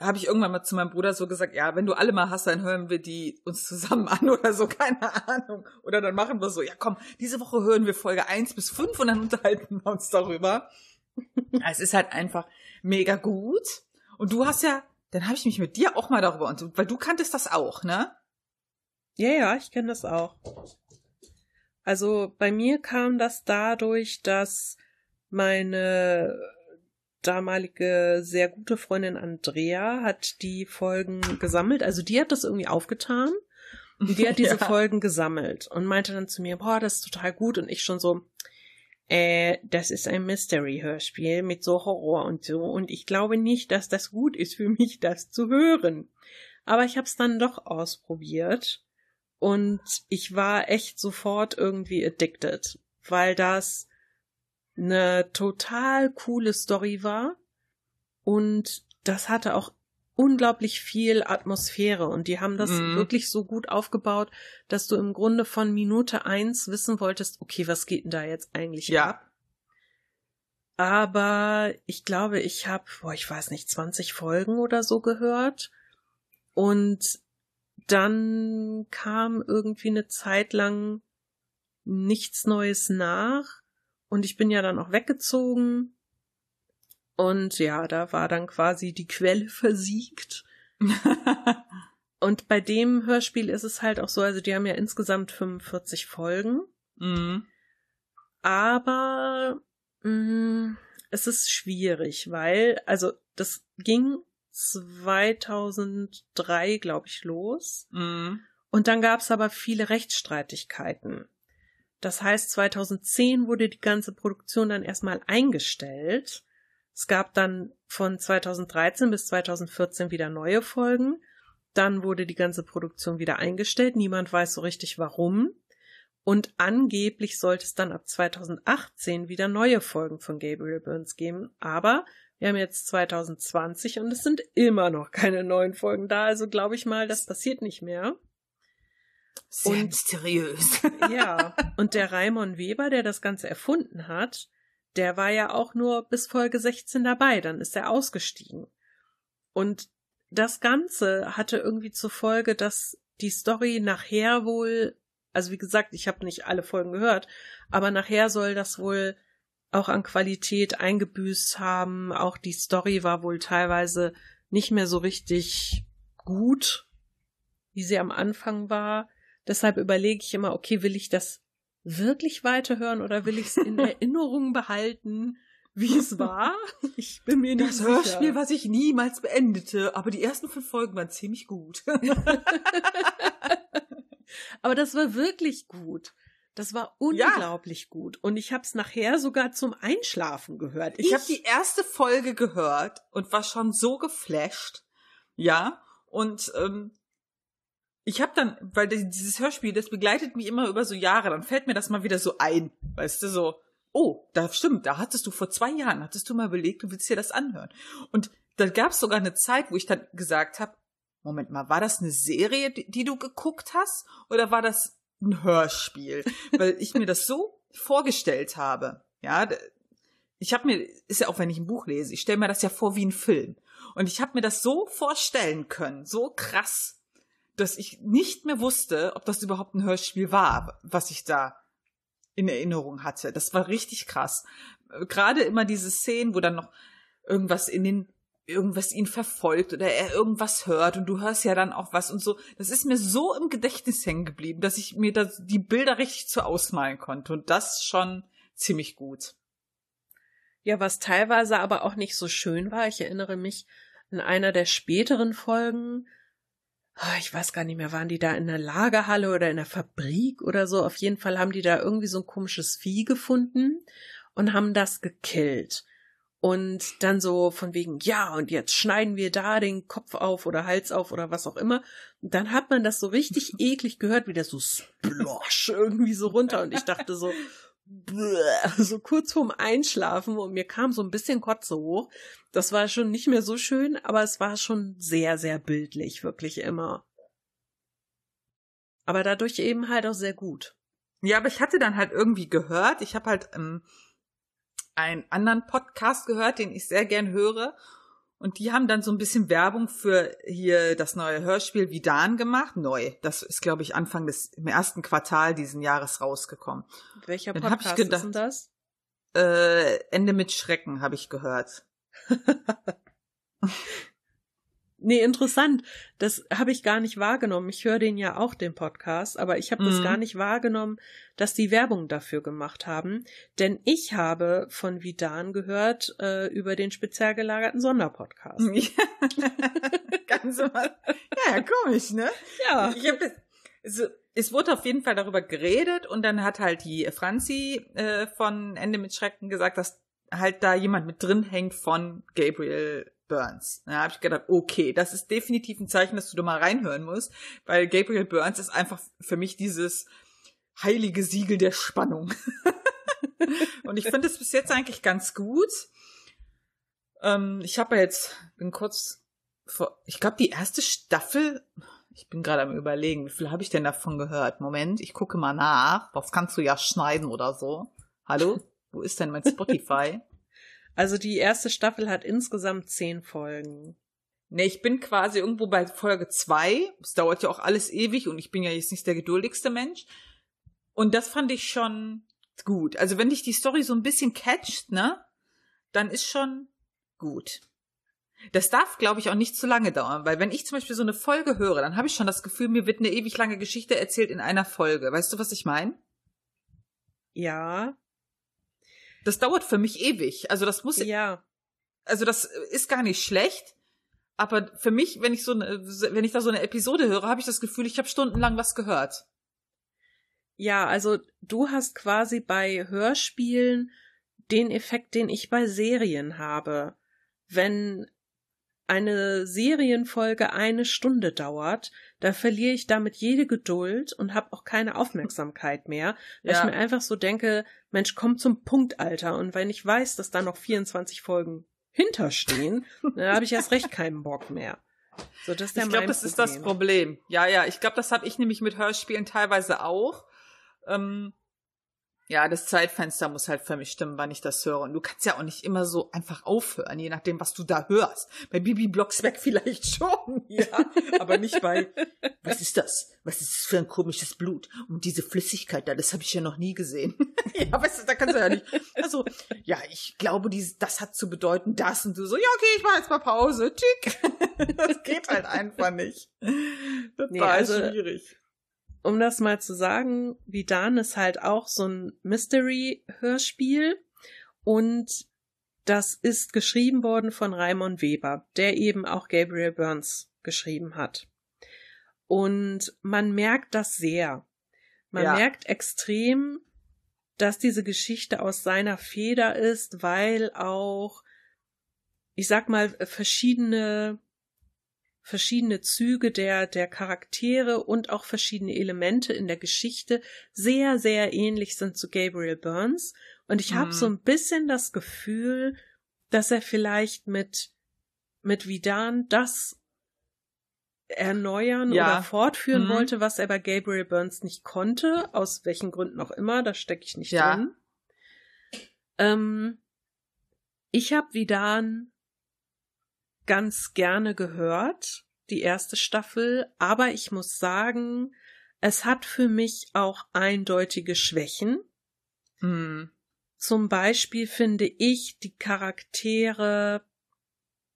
habe ich irgendwann mal zu meinem Bruder so gesagt, ja, wenn du alle mal hast, dann hören wir die uns zusammen an oder so, keine Ahnung. Oder dann machen wir so, ja komm, diese Woche hören wir Folge eins bis fünf und dann unterhalten wir uns darüber. es ist halt einfach mega gut. Und du hast ja, dann habe ich mich mit dir auch mal darüber und weil du kanntest das auch, ne? Ja, ja, ich kenne das auch. Also bei mir kam das dadurch, dass meine damalige sehr gute Freundin Andrea hat die Folgen gesammelt. Also die hat das irgendwie aufgetan. Und die hat diese ja. Folgen gesammelt und meinte dann zu mir, boah, das ist total gut. Und ich schon so, äh, das ist ein Mystery-Hörspiel mit so Horror und so. Und ich glaube nicht, dass das gut ist für mich, das zu hören. Aber ich habe es dann doch ausprobiert und ich war echt sofort irgendwie addicted, weil das eine total coole Story war und das hatte auch unglaublich viel Atmosphäre und die haben das mm. wirklich so gut aufgebaut, dass du im Grunde von Minute eins wissen wolltest, okay, was geht denn da jetzt eigentlich ja. ab? Aber ich glaube, ich habe, boah, ich weiß nicht, 20 Folgen oder so gehört und dann kam irgendwie eine Zeit lang nichts Neues nach und ich bin ja dann auch weggezogen und ja, da war dann quasi die Quelle versiegt Und bei dem Hörspiel ist es halt auch so, also die haben ja insgesamt 45 Folgen. Mhm. Aber mh, mm, es ist schwierig, weil, also das ging 2003, glaube ich, los. Mhm. Und dann gab es aber viele Rechtsstreitigkeiten. Das heißt, 2010 wurde die ganze Produktion dann erstmal eingestellt. Es gab dann von 2013 bis 2014 wieder neue Folgen. Dann wurde die ganze Produktion wieder eingestellt. Niemand weiß so richtig warum. Und angeblich sollte es dann ab 2018 wieder neue Folgen von Gabriel Burns geben. Aber wir haben jetzt 2020 und es sind immer noch keine neuen Folgen da. Also glaube ich mal, das passiert nicht mehr. Sehr und, mysteriös. ja, und der Raimon Weber, der das Ganze erfunden hat, der war ja auch nur bis Folge 16 dabei, dann ist er ausgestiegen. Und das Ganze hatte irgendwie zur Folge, dass die Story nachher wohl, also wie gesagt, ich habe nicht alle Folgen gehört, aber nachher soll das wohl auch an Qualität eingebüßt haben. Auch die Story war wohl teilweise nicht mehr so richtig gut, wie sie am Anfang war. Deshalb überlege ich immer, okay, will ich das wirklich weiterhören oder will ich es in Erinnerung behalten, wie es war? Ich bin mir nicht das sicher. Das Hörspiel, was ich niemals beendete, aber die ersten fünf Folgen waren ziemlich gut. aber das war wirklich gut. Das war unglaublich ja. gut. Und ich habe es nachher sogar zum Einschlafen gehört. Ich, ich habe die erste Folge gehört und war schon so geflasht. Ja. Und ähm, ich habe dann, weil dieses Hörspiel, das begleitet mich immer über so Jahre, dann fällt mir das mal wieder so ein, weißt du, so, oh, da stimmt, da hattest du vor zwei Jahren, hattest du mal überlegt, du willst dir das anhören. Und da gab es sogar eine Zeit, wo ich dann gesagt habe, Moment mal, war das eine Serie, die, die du geguckt hast, oder war das ein Hörspiel? weil ich mir das so vorgestellt habe, ja, ich habe mir, ist ja auch, wenn ich ein Buch lese, ich stelle mir das ja vor wie ein Film. Und ich habe mir das so vorstellen können, so krass, dass ich nicht mehr wusste, ob das überhaupt ein Hörspiel war, was ich da in Erinnerung hatte. Das war richtig krass. Gerade immer diese Szenen, wo dann noch irgendwas in den irgendwas ihn verfolgt oder er irgendwas hört und du hörst ja dann auch was und so. Das ist mir so im Gedächtnis hängen geblieben, dass ich mir das, die Bilder richtig zu ausmalen konnte und das schon ziemlich gut. Ja, was teilweise aber auch nicht so schön war, ich erinnere mich an einer der späteren Folgen, ich weiß gar nicht mehr, waren die da in der Lagerhalle oder in der Fabrik oder so. Auf jeden Fall haben die da irgendwie so ein komisches Vieh gefunden und haben das gekillt. Und dann so von wegen, ja, und jetzt schneiden wir da den Kopf auf oder Hals auf oder was auch immer. Und dann hat man das so richtig eklig gehört, wie der so splosh irgendwie so runter. Und ich dachte so, so kurz vorm Einschlafen und mir kam so ein bisschen Kotze hoch. Das war schon nicht mehr so schön, aber es war schon sehr, sehr bildlich, wirklich immer. Aber dadurch eben halt auch sehr gut. Ja, aber ich hatte dann halt irgendwie gehört, ich habe halt ähm, einen anderen Podcast gehört, den ich sehr gern höre. Und die haben dann so ein bisschen Werbung für hier das neue Hörspiel Vidan gemacht. Neu. Das ist, glaube ich, Anfang des, im ersten Quartal diesen Jahres rausgekommen. Welcher dann Podcast gedacht, ist denn das? Äh, Ende mit Schrecken, habe ich gehört. Nee, interessant. Das habe ich gar nicht wahrgenommen. Ich höre den ja auch, den Podcast, aber ich habe mhm. das gar nicht wahrgenommen, dass die Werbung dafür gemacht haben. Denn ich habe von Vidan gehört äh, über den speziell gelagerten Sonderpodcast. Ganz mal. Ja, komisch, ne? Ja. Ich hab das, es wurde auf jeden Fall darüber geredet und dann hat halt die Franzi äh, von Ende mit Schrecken gesagt, dass halt da jemand mit drin hängt von Gabriel Burns. Da habe ich gedacht, okay, das ist definitiv ein Zeichen, dass du da mal reinhören musst, weil Gabriel Burns ist einfach für mich dieses heilige Siegel der Spannung. und ich finde es bis jetzt eigentlich ganz gut. Ähm, ich habe ja jetzt, bin kurz vor, ich glaube, die erste Staffel, ich bin gerade am überlegen, wie viel habe ich denn davon gehört? Moment, ich gucke mal nach. Das kannst du ja schneiden oder so. Hallo? Wo ist denn mein Spotify? Also die erste Staffel hat insgesamt zehn Folgen. Nee, ich bin quasi irgendwo bei Folge zwei. Es dauert ja auch alles ewig und ich bin ja jetzt nicht der geduldigste Mensch. Und das fand ich schon gut. Also wenn dich die Story so ein bisschen catcht, ne, dann ist schon gut. Das darf, glaube ich, auch nicht zu lange dauern, weil wenn ich zum Beispiel so eine Folge höre, dann habe ich schon das Gefühl, mir wird eine ewig lange Geschichte erzählt in einer Folge. Weißt du, was ich meine? Ja. Das dauert für mich ewig. Also das muss. Ja. Also das ist gar nicht schlecht. Aber für mich, wenn ich so eine, wenn ich da so eine Episode höre, habe ich das Gefühl, ich habe stundenlang was gehört. Ja, also du hast quasi bei Hörspielen den Effekt, den ich bei Serien habe. Wenn eine Serienfolge eine Stunde dauert, da verliere ich damit jede Geduld und habe auch keine Aufmerksamkeit mehr, weil ja. ich mir einfach so denke, Mensch, komm zum Punkt, Alter. Und wenn ich weiß, dass da noch 24 Folgen hinterstehen, dann habe ich erst recht keinen Bock mehr. So, das ist ich glaube, das Problem. ist das Problem. Ja, ja, ich glaube, das habe ich nämlich mit Hörspielen teilweise auch. Ähm, ja, das Zeitfenster muss halt für mich stimmen, wann ich das höre. Und du kannst ja auch nicht immer so einfach aufhören, je nachdem, was du da hörst. Bei Bibi Blocksberg vielleicht schon, ja, aber nicht bei, was ist das? Was ist das für ein komisches Blut? Und diese Flüssigkeit da, das habe ich ja noch nie gesehen. ja, weißt du, da kannst du ja nicht. Also, ja, ich glaube, dies, das hat zu bedeuten, das und du so, ja, okay, ich mache jetzt mal Pause. Tick. das geht halt einfach nicht. Total nee, also, schwierig um das mal zu sagen, Vidan ist halt auch so ein Mystery-Hörspiel und das ist geschrieben worden von Raimon Weber, der eben auch Gabriel Burns geschrieben hat. Und man merkt das sehr. Man ja. merkt extrem, dass diese Geschichte aus seiner Feder ist, weil auch, ich sag mal, verschiedene verschiedene Züge der, der Charaktere und auch verschiedene Elemente in der Geschichte sehr, sehr ähnlich sind zu Gabriel Burns. Und ich mhm. habe so ein bisschen das Gefühl, dass er vielleicht mit, mit Vidan das erneuern ja. oder fortführen mhm. wollte, was er bei Gabriel Burns nicht konnte, aus welchen Gründen auch immer, da stecke ich nicht ja. drin. Ähm, ich habe Vidan ganz gerne gehört, die erste Staffel, aber ich muss sagen, es hat für mich auch eindeutige Schwächen. Hm. Zum Beispiel finde ich die Charaktere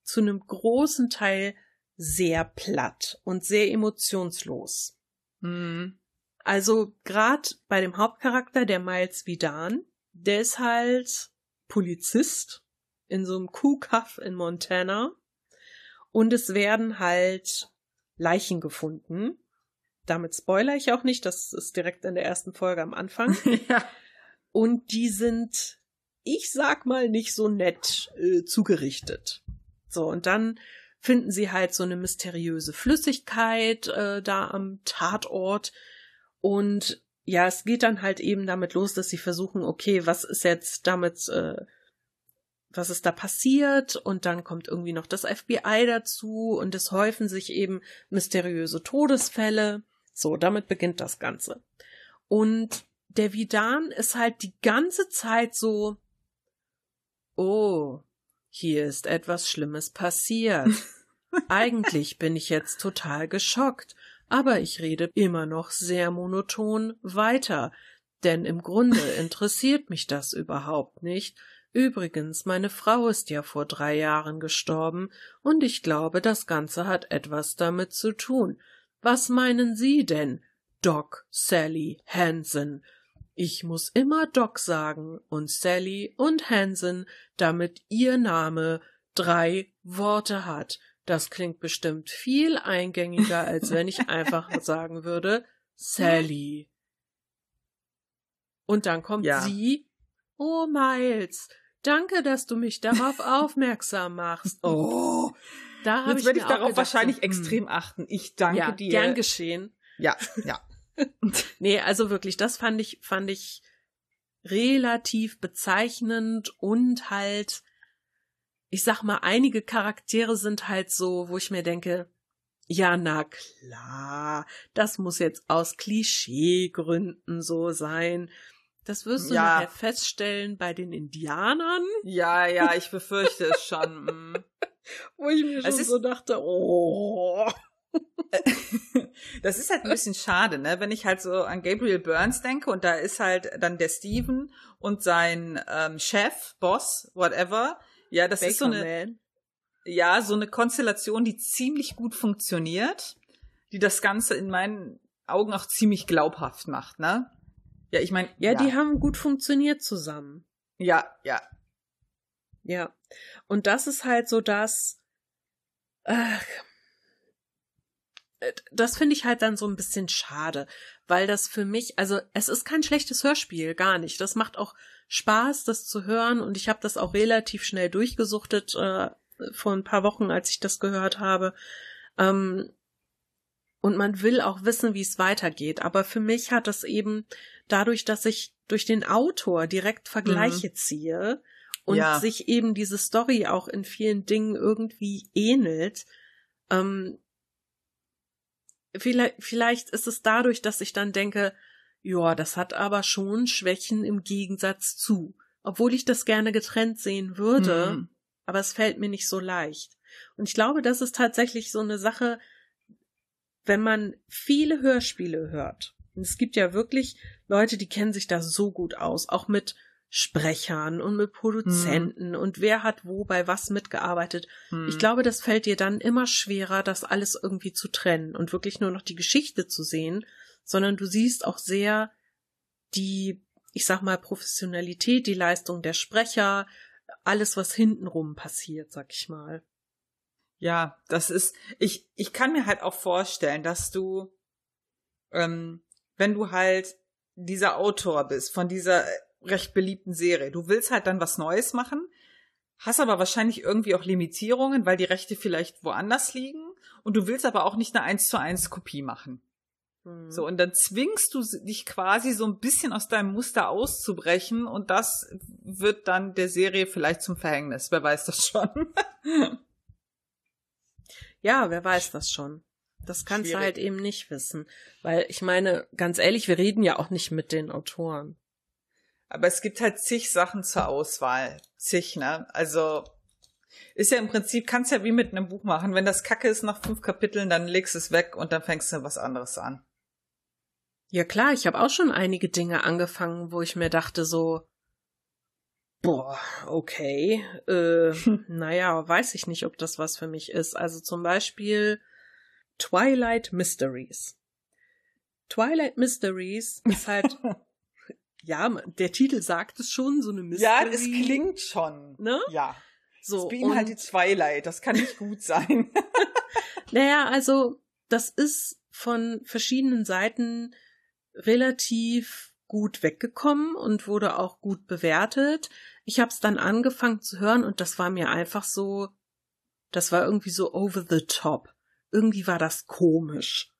zu einem großen Teil sehr platt und sehr emotionslos. Hm. Also gerade bei dem Hauptcharakter, der Miles Vidan, der ist halt Polizist in so einem Kuhkaff in Montana und es werden halt Leichen gefunden. Damit spoiler ich auch nicht, das ist direkt in der ersten Folge am Anfang. ja. Und die sind, ich sag mal, nicht so nett äh, zugerichtet. So, und dann finden sie halt so eine mysteriöse Flüssigkeit äh, da am Tatort. Und ja, es geht dann halt eben damit los, dass sie versuchen, okay, was ist jetzt damit äh, was ist da passiert und dann kommt irgendwie noch das FBI dazu und es häufen sich eben mysteriöse Todesfälle. So, damit beginnt das Ganze. Und der Vidan ist halt die ganze Zeit so, oh, hier ist etwas Schlimmes passiert. Eigentlich bin ich jetzt total geschockt, aber ich rede immer noch sehr monoton weiter, denn im Grunde interessiert mich das überhaupt nicht, Übrigens, meine Frau ist ja vor drei Jahren gestorben, und ich glaube, das Ganze hat etwas damit zu tun. Was meinen Sie denn, Doc Sally Hansen? Ich muss immer Doc sagen und Sally und Hansen, damit Ihr Name drei Worte hat. Das klingt bestimmt viel eingängiger, als wenn ich einfach sagen würde Sally. Und dann kommt ja. sie. Oh, Miles, Danke, dass du mich darauf aufmerksam machst. Oh, da habe ich werde ich darauf gedacht, wahrscheinlich so, hm. extrem achten. Ich danke ja, dir. Gern geschehen. Ja, ja. nee, also wirklich, das fand ich fand ich relativ bezeichnend und halt ich sag mal, einige Charaktere sind halt so, wo ich mir denke, ja, na klar, das muss jetzt aus Klischeegründen so sein. Das wirst du ja. nachher feststellen bei den Indianern. Ja, ja, ich befürchte es schon. Mm. Wo ich mir schon so dachte, oh. das ist halt ein bisschen schade, ne? Wenn ich halt so an Gabriel Burns denke und da ist halt dann der Steven und sein ähm, Chef, Boss, whatever. Ja, das Baker ist so eine. Man. ja, so eine Konstellation, die ziemlich gut funktioniert, die das Ganze in meinen Augen auch ziemlich glaubhaft macht, ne? Ja, ich meine. Ja, ja, die haben gut funktioniert zusammen. Ja, ja. Ja. Und das ist halt so das. Äh, das finde ich halt dann so ein bisschen schade, weil das für mich, also es ist kein schlechtes Hörspiel, gar nicht. Das macht auch Spaß, das zu hören und ich habe das auch relativ schnell durchgesuchtet äh, vor ein paar Wochen, als ich das gehört habe. Ähm, und man will auch wissen, wie es weitergeht. Aber für mich hat das eben dadurch, dass ich durch den Autor direkt Vergleiche mhm. ziehe und ja. sich eben diese Story auch in vielen Dingen irgendwie ähnelt, ähm, vielleicht, vielleicht ist es dadurch, dass ich dann denke, ja, das hat aber schon Schwächen im Gegensatz zu. Obwohl ich das gerne getrennt sehen würde, mhm. aber es fällt mir nicht so leicht. Und ich glaube, das ist tatsächlich so eine Sache, wenn man viele Hörspiele hört. Und es gibt ja wirklich Leute, die kennen sich da so gut aus, auch mit Sprechern und mit Produzenten hm. und wer hat wo bei was mitgearbeitet. Hm. Ich glaube, das fällt dir dann immer schwerer, das alles irgendwie zu trennen und wirklich nur noch die Geschichte zu sehen, sondern du siehst auch sehr die, ich sag mal, Professionalität, die Leistung der Sprecher, alles, was hintenrum passiert, sag ich mal. Ja, das ist, ich, ich kann mir halt auch vorstellen, dass du, ähm, wenn du halt dieser Autor bist von dieser recht beliebten Serie. Du willst halt dann was Neues machen, hast aber wahrscheinlich irgendwie auch Limitierungen, weil die Rechte vielleicht woanders liegen und du willst aber auch nicht eine 1 zu 1 Kopie machen. Mhm. So, und dann zwingst du dich quasi so ein bisschen aus deinem Muster auszubrechen und das wird dann der Serie vielleicht zum Verhängnis. Wer weiß das schon? ja, wer weiß das schon. Das kannst Schwierig. du halt eben nicht wissen. Weil ich meine, ganz ehrlich, wir reden ja auch nicht mit den Autoren. Aber es gibt halt zig Sachen zur Auswahl. Zig, ne? Also ist ja im Prinzip, kannst ja wie mit einem Buch machen. Wenn das Kacke ist nach fünf Kapiteln, dann legst du es weg und dann fängst du was anderes an. Ja klar, ich habe auch schon einige Dinge angefangen, wo ich mir dachte so, boah, okay, äh, naja, weiß ich nicht, ob das was für mich ist. Also zum Beispiel Twilight Mysteries. Twilight Mysteries ist halt ja, der Titel sagt es schon, so eine Mystery. Ja, es klingt schon. Ne? Ja. So. Es beinhaltet Twilight, das kann nicht gut sein. naja, also, das ist von verschiedenen Seiten relativ gut weggekommen und wurde auch gut bewertet. Ich habe es dann angefangen zu hören und das war mir einfach so, das war irgendwie so over the top. Irgendwie war das komisch.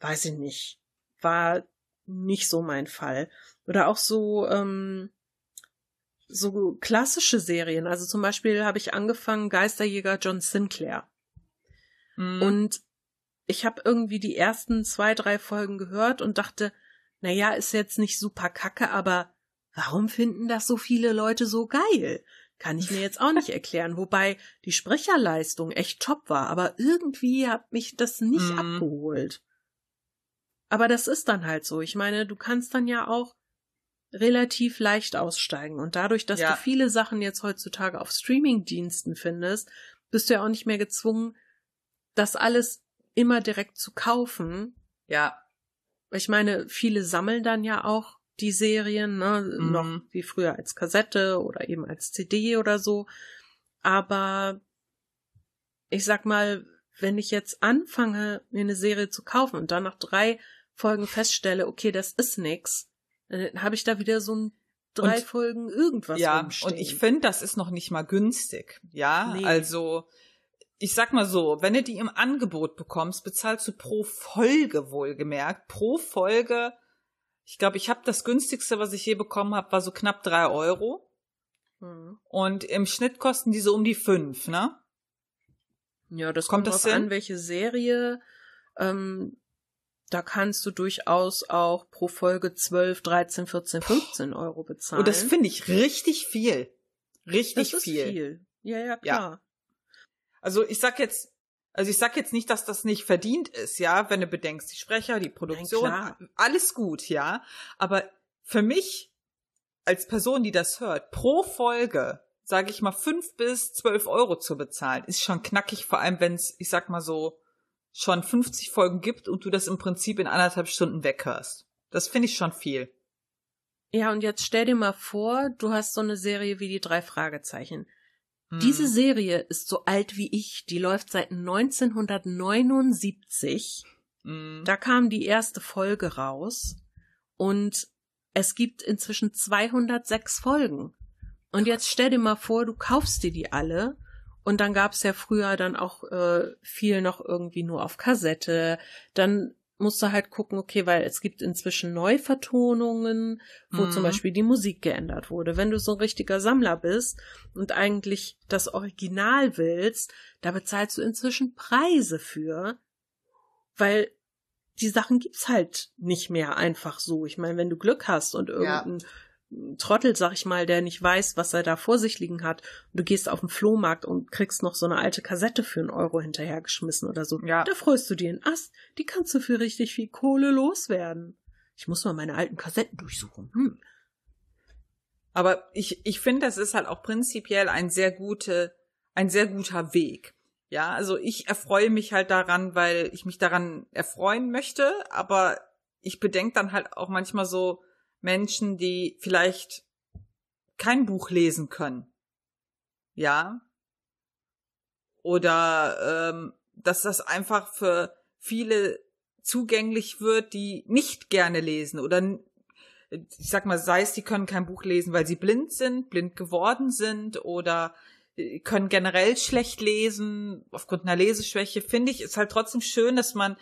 Weiß ich nicht. War nicht so mein Fall. Oder auch so, ähm, so klassische Serien. Also zum Beispiel habe ich angefangen Geisterjäger John Sinclair. Mhm. Und ich habe irgendwie die ersten zwei, drei Folgen gehört und dachte, na ja, ist jetzt nicht super kacke, aber warum finden das so viele Leute so geil? Kann ich mir jetzt auch nicht erklären. Wobei die Sprecherleistung echt top war, aber irgendwie hat mich das nicht mhm. abgeholt. Aber das ist dann halt so. Ich meine, du kannst dann ja auch relativ leicht aussteigen. Und dadurch, dass ja. du viele Sachen jetzt heutzutage auf Streaming-Diensten findest, bist du ja auch nicht mehr gezwungen, das alles immer direkt zu kaufen. Ja. Ich meine, viele sammeln dann ja auch die Serien, ne, mhm. noch wie früher als Kassette oder eben als CD oder so. Aber ich sag mal, wenn ich jetzt anfange, mir eine Serie zu kaufen und dann nach drei Folgen feststelle, okay, das ist nix, dann habe ich da wieder so ein drei und, Folgen irgendwas Ja, rumstehen. und ich finde, das ist noch nicht mal günstig. Ja, nee. also ich sag mal so, wenn du die im Angebot bekommst, bezahlst du pro Folge wohlgemerkt. Pro Folge, ich glaube, ich habe das günstigste, was ich je bekommen habe, war so knapp drei Euro. Mhm. Und im Schnitt kosten die so um die fünf, ne? Ja, das kommt, kommt das an, welche Serie. Ähm, da kannst du durchaus auch pro Folge 12, 13, 14, 15 Euro bezahlen. Und das finde ich richtig viel. Richtig das ist viel. viel. Ja, ja, klar. Ja. Also ich sag jetzt, also ich sag jetzt nicht, dass das nicht verdient ist, ja, wenn du bedenkst, die Sprecher, die Produktion, Nein, alles gut, ja. Aber für mich als Person, die das hört, pro Folge sage ich mal, fünf bis zwölf Euro zu bezahlen, ist schon knackig, vor allem wenn es, ich sag mal so, schon 50 Folgen gibt und du das im Prinzip in anderthalb Stunden weghörst. Das finde ich schon viel. Ja, und jetzt stell dir mal vor, du hast so eine Serie wie die drei Fragezeichen. Hm. Diese Serie ist so alt wie ich, die läuft seit 1979. Hm. Da kam die erste Folge raus und es gibt inzwischen 206 Folgen. Und jetzt stell dir mal vor, du kaufst dir die alle und dann gab's ja früher dann auch äh, viel noch irgendwie nur auf Kassette. Dann musst du halt gucken, okay, weil es gibt inzwischen Neuvertonungen, wo mhm. zum Beispiel die Musik geändert wurde. Wenn du so ein richtiger Sammler bist und eigentlich das Original willst, da bezahlst du inzwischen Preise für, weil die Sachen gibt's halt nicht mehr einfach so. Ich meine, wenn du Glück hast und irgendein ja. Trottel, sag ich mal, der nicht weiß, was er da vor sich liegen hat, und du gehst auf den Flohmarkt und kriegst noch so eine alte Kassette für einen Euro hinterhergeschmissen oder so, ja. da freust du dir einen Ast, die kannst du für richtig viel Kohle loswerden. Ich muss mal meine alten Kassetten durchsuchen. Hm. Aber ich, ich finde, das ist halt auch prinzipiell ein sehr gute, ein sehr guter Weg. Ja, also ich erfreue mich halt daran, weil ich mich daran erfreuen möchte, aber ich bedenke dann halt auch manchmal so, Menschen, die vielleicht kein Buch lesen können. Ja. Oder ähm, dass das einfach für viele zugänglich wird, die nicht gerne lesen oder ich sag mal, sei es, die können kein Buch lesen, weil sie blind sind, blind geworden sind oder äh, können generell schlecht lesen aufgrund einer Leseschwäche, finde ich, ist halt trotzdem schön, dass man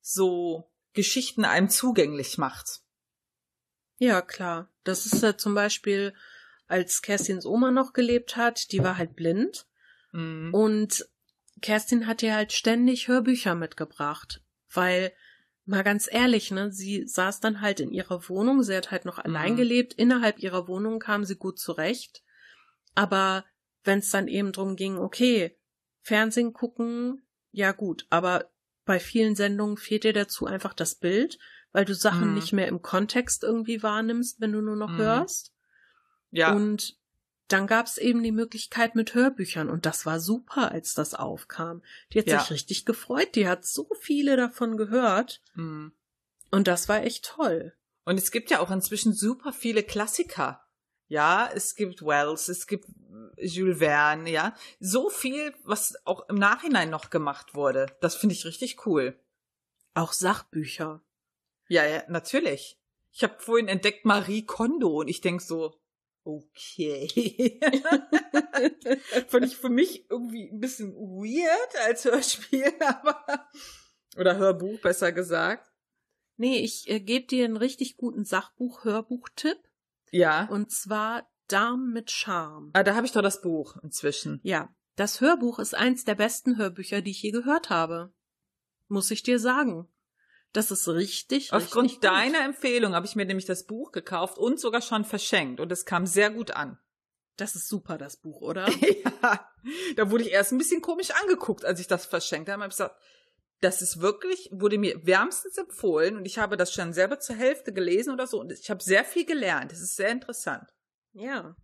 so Geschichten einem zugänglich macht. Ja, klar. Das ist ja zum Beispiel, als Kerstins Oma noch gelebt hat, die war halt blind. Mhm. Und Kerstin hat ihr halt ständig Hörbücher mitgebracht. Weil, mal ganz ehrlich, ne, sie saß dann halt in ihrer Wohnung, sie hat halt noch mhm. allein gelebt, innerhalb ihrer Wohnung kam sie gut zurecht. Aber wenn es dann eben drum ging, okay, Fernsehen gucken, ja gut, aber bei vielen Sendungen fehlt ihr dazu einfach das Bild weil du Sachen mhm. nicht mehr im Kontext irgendwie wahrnimmst, wenn du nur noch mhm. hörst. Ja. Und dann gab's eben die Möglichkeit mit Hörbüchern und das war super, als das aufkam. Die hat ja. sich richtig gefreut, die hat so viele davon gehört. Mhm. Und das war echt toll. Und es gibt ja auch inzwischen super viele Klassiker. Ja, es gibt Wells, es gibt Jules Verne, ja. So viel, was auch im Nachhinein noch gemacht wurde. Das finde ich richtig cool. Auch Sachbücher. Ja, ja, natürlich. Ich habe vorhin entdeckt Marie Kondo und ich denk so, okay. Fand ich für mich irgendwie ein bisschen weird als Hörspiel, aber oder Hörbuch besser gesagt. Nee, ich äh, gebe dir einen richtig guten Sachbuch-Hörbuch-Tipp. Ja. Und zwar Darm mit Charme. Ah, da habe ich doch das Buch inzwischen. Ja, das Hörbuch ist eins der besten Hörbücher, die ich je gehört habe. Muss ich dir sagen. Das ist richtig. Aufgrund richtig deiner Empfehlung habe ich mir nämlich das Buch gekauft und sogar schon verschenkt und es kam sehr gut an. Das ist super, das Buch, oder? ja. Da wurde ich erst ein bisschen komisch angeguckt, als ich das verschenkt habe. Ich gesagt, das ist wirklich, wurde mir wärmstens empfohlen und ich habe das schon selber zur Hälfte gelesen oder so und ich habe sehr viel gelernt. Das ist sehr interessant. Ja.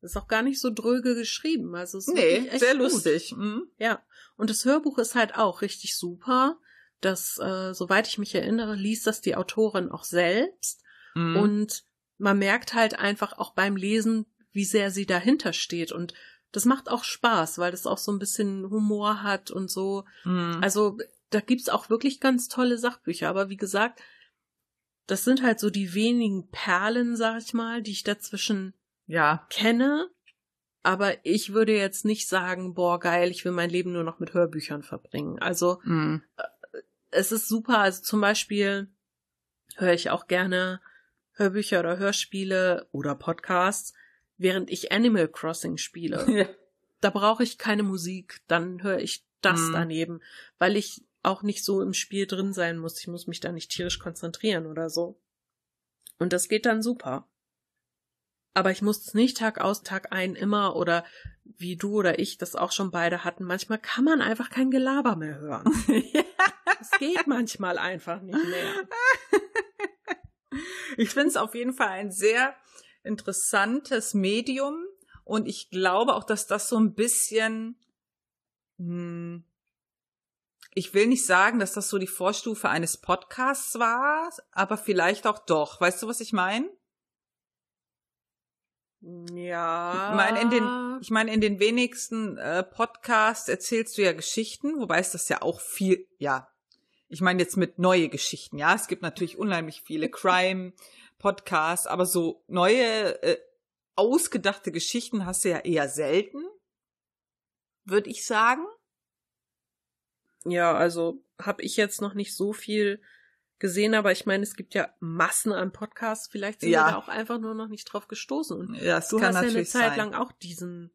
Ist auch gar nicht so dröge geschrieben. Also es ist nee, sehr gut. lustig. Mhm. Ja. Und das Hörbuch ist halt auch richtig super das, äh, soweit ich mich erinnere, liest das die Autorin auch selbst. Mhm. Und man merkt halt einfach auch beim Lesen, wie sehr sie dahinter steht. Und das macht auch Spaß, weil das auch so ein bisschen Humor hat und so. Mhm. Also da gibt's auch wirklich ganz tolle Sachbücher. Aber wie gesagt, das sind halt so die wenigen Perlen, sag ich mal, die ich dazwischen ja. kenne. Aber ich würde jetzt nicht sagen, boah, geil, ich will mein Leben nur noch mit Hörbüchern verbringen. Also mhm es ist super. Also zum Beispiel höre ich auch gerne Hörbücher oder Hörspiele oder Podcasts, während ich Animal Crossing spiele. Ja. Da brauche ich keine Musik, dann höre ich das mhm. daneben, weil ich auch nicht so im Spiel drin sein muss. Ich muss mich da nicht tierisch konzentrieren oder so. Und das geht dann super. Aber ich muss es nicht Tag aus, Tag ein immer oder wie du oder ich das auch schon beide hatten. Manchmal kann man einfach kein Gelaber mehr hören. ja. Es geht manchmal einfach nicht mehr. Ich finde es auf jeden Fall ein sehr interessantes Medium Und ich glaube auch, dass das so ein bisschen, hm, ich will nicht sagen, dass das so die Vorstufe eines Podcasts war, aber vielleicht auch doch. Weißt du, was ich meine? Ja. Ich meine, in den, ich meine, in den wenigsten äh, Podcasts erzählst du ja Geschichten, wobei es das ja auch viel, ja. Ich meine jetzt mit neue Geschichten, ja. Es gibt natürlich unheimlich viele Crime-Podcasts, aber so neue, äh, ausgedachte Geschichten hast du ja eher selten, würde ich sagen. Ja, also habe ich jetzt noch nicht so viel gesehen, aber ich meine, es gibt ja Massen an Podcasts. Vielleicht sind Ja. wir da auch einfach nur noch nicht drauf gestoßen. Und Ja, das du kann hast ja eine Zeit sein. lang auch diesen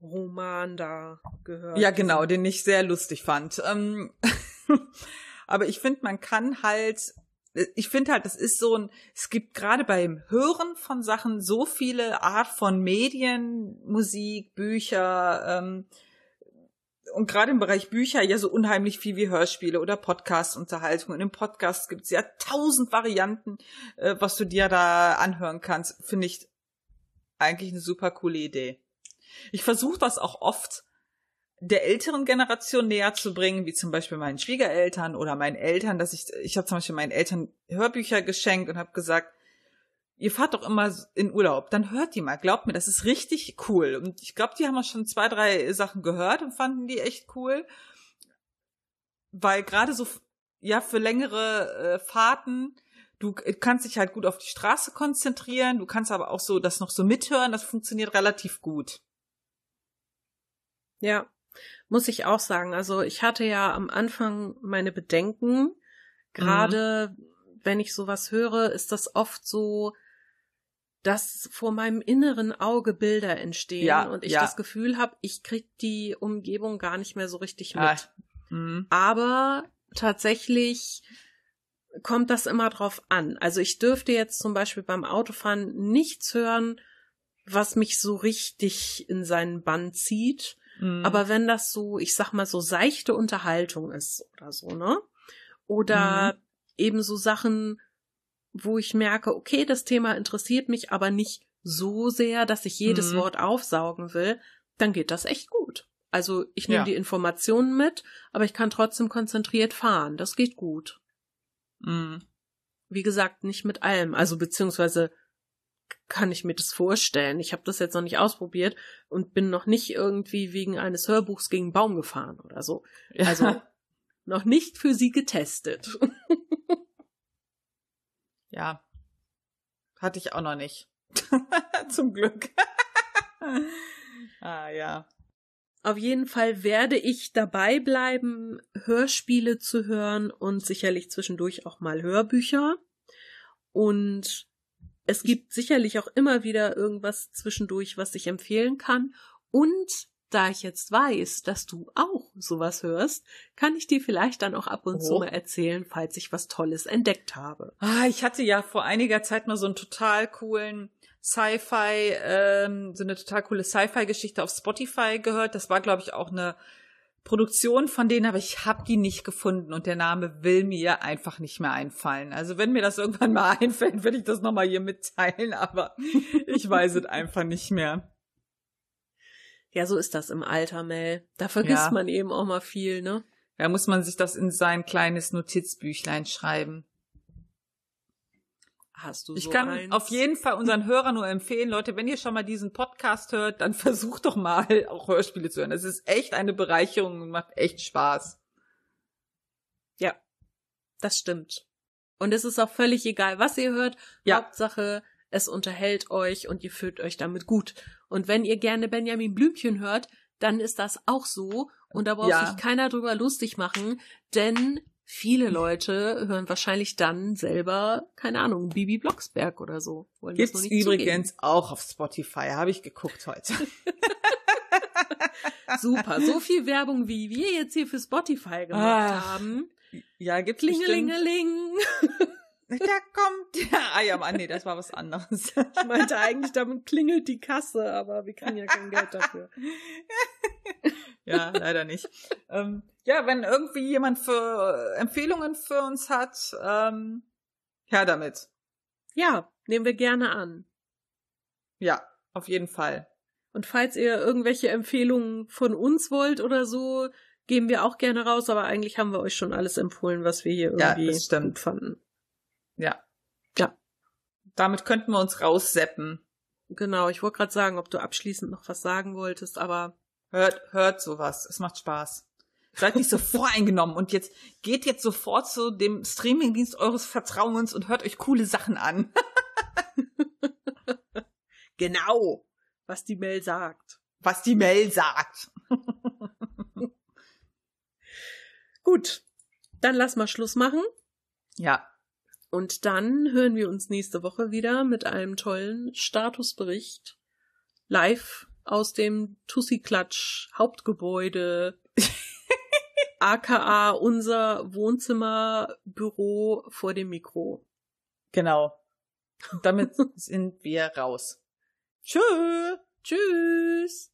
Roman da gehört. Ja, genau, diesen- den ich sehr lustig fand. Ähm, aber ich finde, man kann halt, ich finde halt, das ist so ein, es gibt gerade beim Hören von Sachen so viele Art von Medien, Musik, Bücher, ähm, und gerade im Bereich Bücher ja so unheimlich viel wie Hörspiele oder Podcast-Unterhaltung. Und im Podcast gibt es ja tausend Varianten, äh, was du dir da anhören kannst. Finde ich eigentlich eine super coole Idee. Ich versuche das auch oft der älteren Generation näher zu bringen, wie zum Beispiel meinen Schwiegereltern oder meinen Eltern, dass ich, ich habe zum Beispiel meinen Eltern Hörbücher geschenkt und habe gesagt, ihr fahrt doch immer in Urlaub, dann hört die mal, glaubt mir, das ist richtig cool. Und ich glaube, die haben auch schon zwei, drei Sachen gehört und fanden die echt cool. Weil gerade so, ja, für längere äh, Fahrten, du kannst dich halt gut auf die Straße konzentrieren, du kannst aber auch so das noch so mithören, das funktioniert relativ gut. Ja, muss ich auch sagen. Also ich hatte ja am Anfang meine Bedenken. Gerade wenn ich sowas höre, ist das oft so, dass vor meinem inneren Auge Bilder entstehen Ja, und ich ja. das Gefühl habe, ich krieg die Umgebung gar nicht mehr so richtig mit. Ah, Mhm. Aber tatsächlich kommt das immer drauf an. Also ich dürfte jetzt zum Beispiel beim Autofahren nichts hören, was mich so richtig in seinen Bann zieht. Mhm. Aber wenn das so, ich sag mal, so seichte Unterhaltung ist oder so, ne? Oder eben so Sachen, wo ich merke, okay, das Thema interessiert mich, aber nicht so sehr, dass ich jedes Mhm. Wort aufsaugen will, dann geht das echt gut. Also ich nehme Ja. die Informationen mit, aber ich kann trotzdem konzentriert fahren. Das geht gut. Mhm. Wie gesagt, nicht mit allem. Also beziehungsweise kann ich mir das vorstellen. Ich habe das jetzt noch nicht ausprobiert und bin noch nicht irgendwie wegen eines Hörbuchs gegen Baum gefahren oder so. Also noch nicht für sie getestet. ja. Hatte ich auch noch nicht. Zum Glück. ah, ja. Auf jeden Fall werde ich dabei bleiben, Hörspiele zu hören und sicherlich zwischendurch auch mal Hörbücher. Und es gibt sicherlich auch immer wieder irgendwas zwischendurch, was ich empfehlen kann. Und da ich jetzt weiß, dass du auch sowas hörst, kann ich dir vielleicht dann auch ab und zu Oh. mal erzählen, falls ich was Tolles entdeckt habe. Ah, ich hatte ja vor einiger Zeit mal so einen total coolen Sci-Fi, ähm, so eine total coole Sci-Fi-Geschichte auf Spotify gehört. Das war, glaube ich, auch eine Produktion von denen, aber ich habe die nicht gefunden und der Name will mir einfach nicht mehr einfallen. Also wenn mir das irgendwann mal einfällt, würde ich das nochmal hier mitteilen, aber ich weiß es einfach nicht mehr. Ja, so ist das im Alter, Mel. Da vergisst Ja. man eben auch mal viel, ne? Da muss man sich das in sein kleines Notizbüchlein schreiben. Hast du Ich so kann eins? auf jeden Fall unseren Hörern nur empfehlen, Leute, wenn ihr schon mal diesen Podcast hört, dann versucht doch mal auch Hörspiele zu hören. Es ist echt eine Bereicherung und macht echt Spaß. Ja, das stimmt. Und es ist auch völlig egal, was ihr hört. Ja. Hauptsache, es unterhält euch und ihr fühlt euch damit gut. Und wenn ihr gerne Benjamin Blümchen hört, dann ist das auch so. Und da braucht Ja. sich keiner drüber lustig machen, denn viele Leute hören wahrscheinlich dann selber, keine Ahnung, Bibi Blocksberg oder so. Wollen Gibt's übrigens auch auf Spotify, habe ich geguckt heute. zugeben. Super. So viel Werbung, wie wir jetzt hier für Spotify gemacht Ah. haben. ja, gibt's. Klingelingeling. Da kommt der. Ah ja, Mann, nee, das war was anderes. Ich meinte eigentlich, damit klingelt die Kasse, aber wir kriegen ja kein Geld dafür. ja, leider nicht. Ähm, ja, wenn irgendwie jemand für äh, Empfehlungen für uns hat, ähm, her damit. Ja, nehmen wir gerne an. Ja, auf jeden Fall. Und falls ihr irgendwelche Empfehlungen von uns wollt oder so, geben wir auch gerne raus, aber eigentlich haben wir euch schon alles empfohlen, was wir hier irgendwie ja, gut fanden. Ja. Ja. Damit könnten wir uns rausseppen. Genau, ich wollte gerade sagen, ob du abschließend noch was sagen wolltest, aber. Hört, hört sowas. Es macht Spaß. Seid nicht so voreingenommen und jetzt geht jetzt sofort zu dem Streamingdienst eures Vertrauens und hört euch coole Sachen an. genau, was die Mail sagt. Was die Mail sagt. Gut, dann lass mal Schluss machen. Ja. Und dann hören wir uns nächste Woche wieder mit einem tollen Statusbericht live aus dem Tussi Klatsch Hauptgebäude, aka unser Wohnzimmerbüro vor dem Mikro. Genau. Damit sind wir raus. Tschö. Tschüss.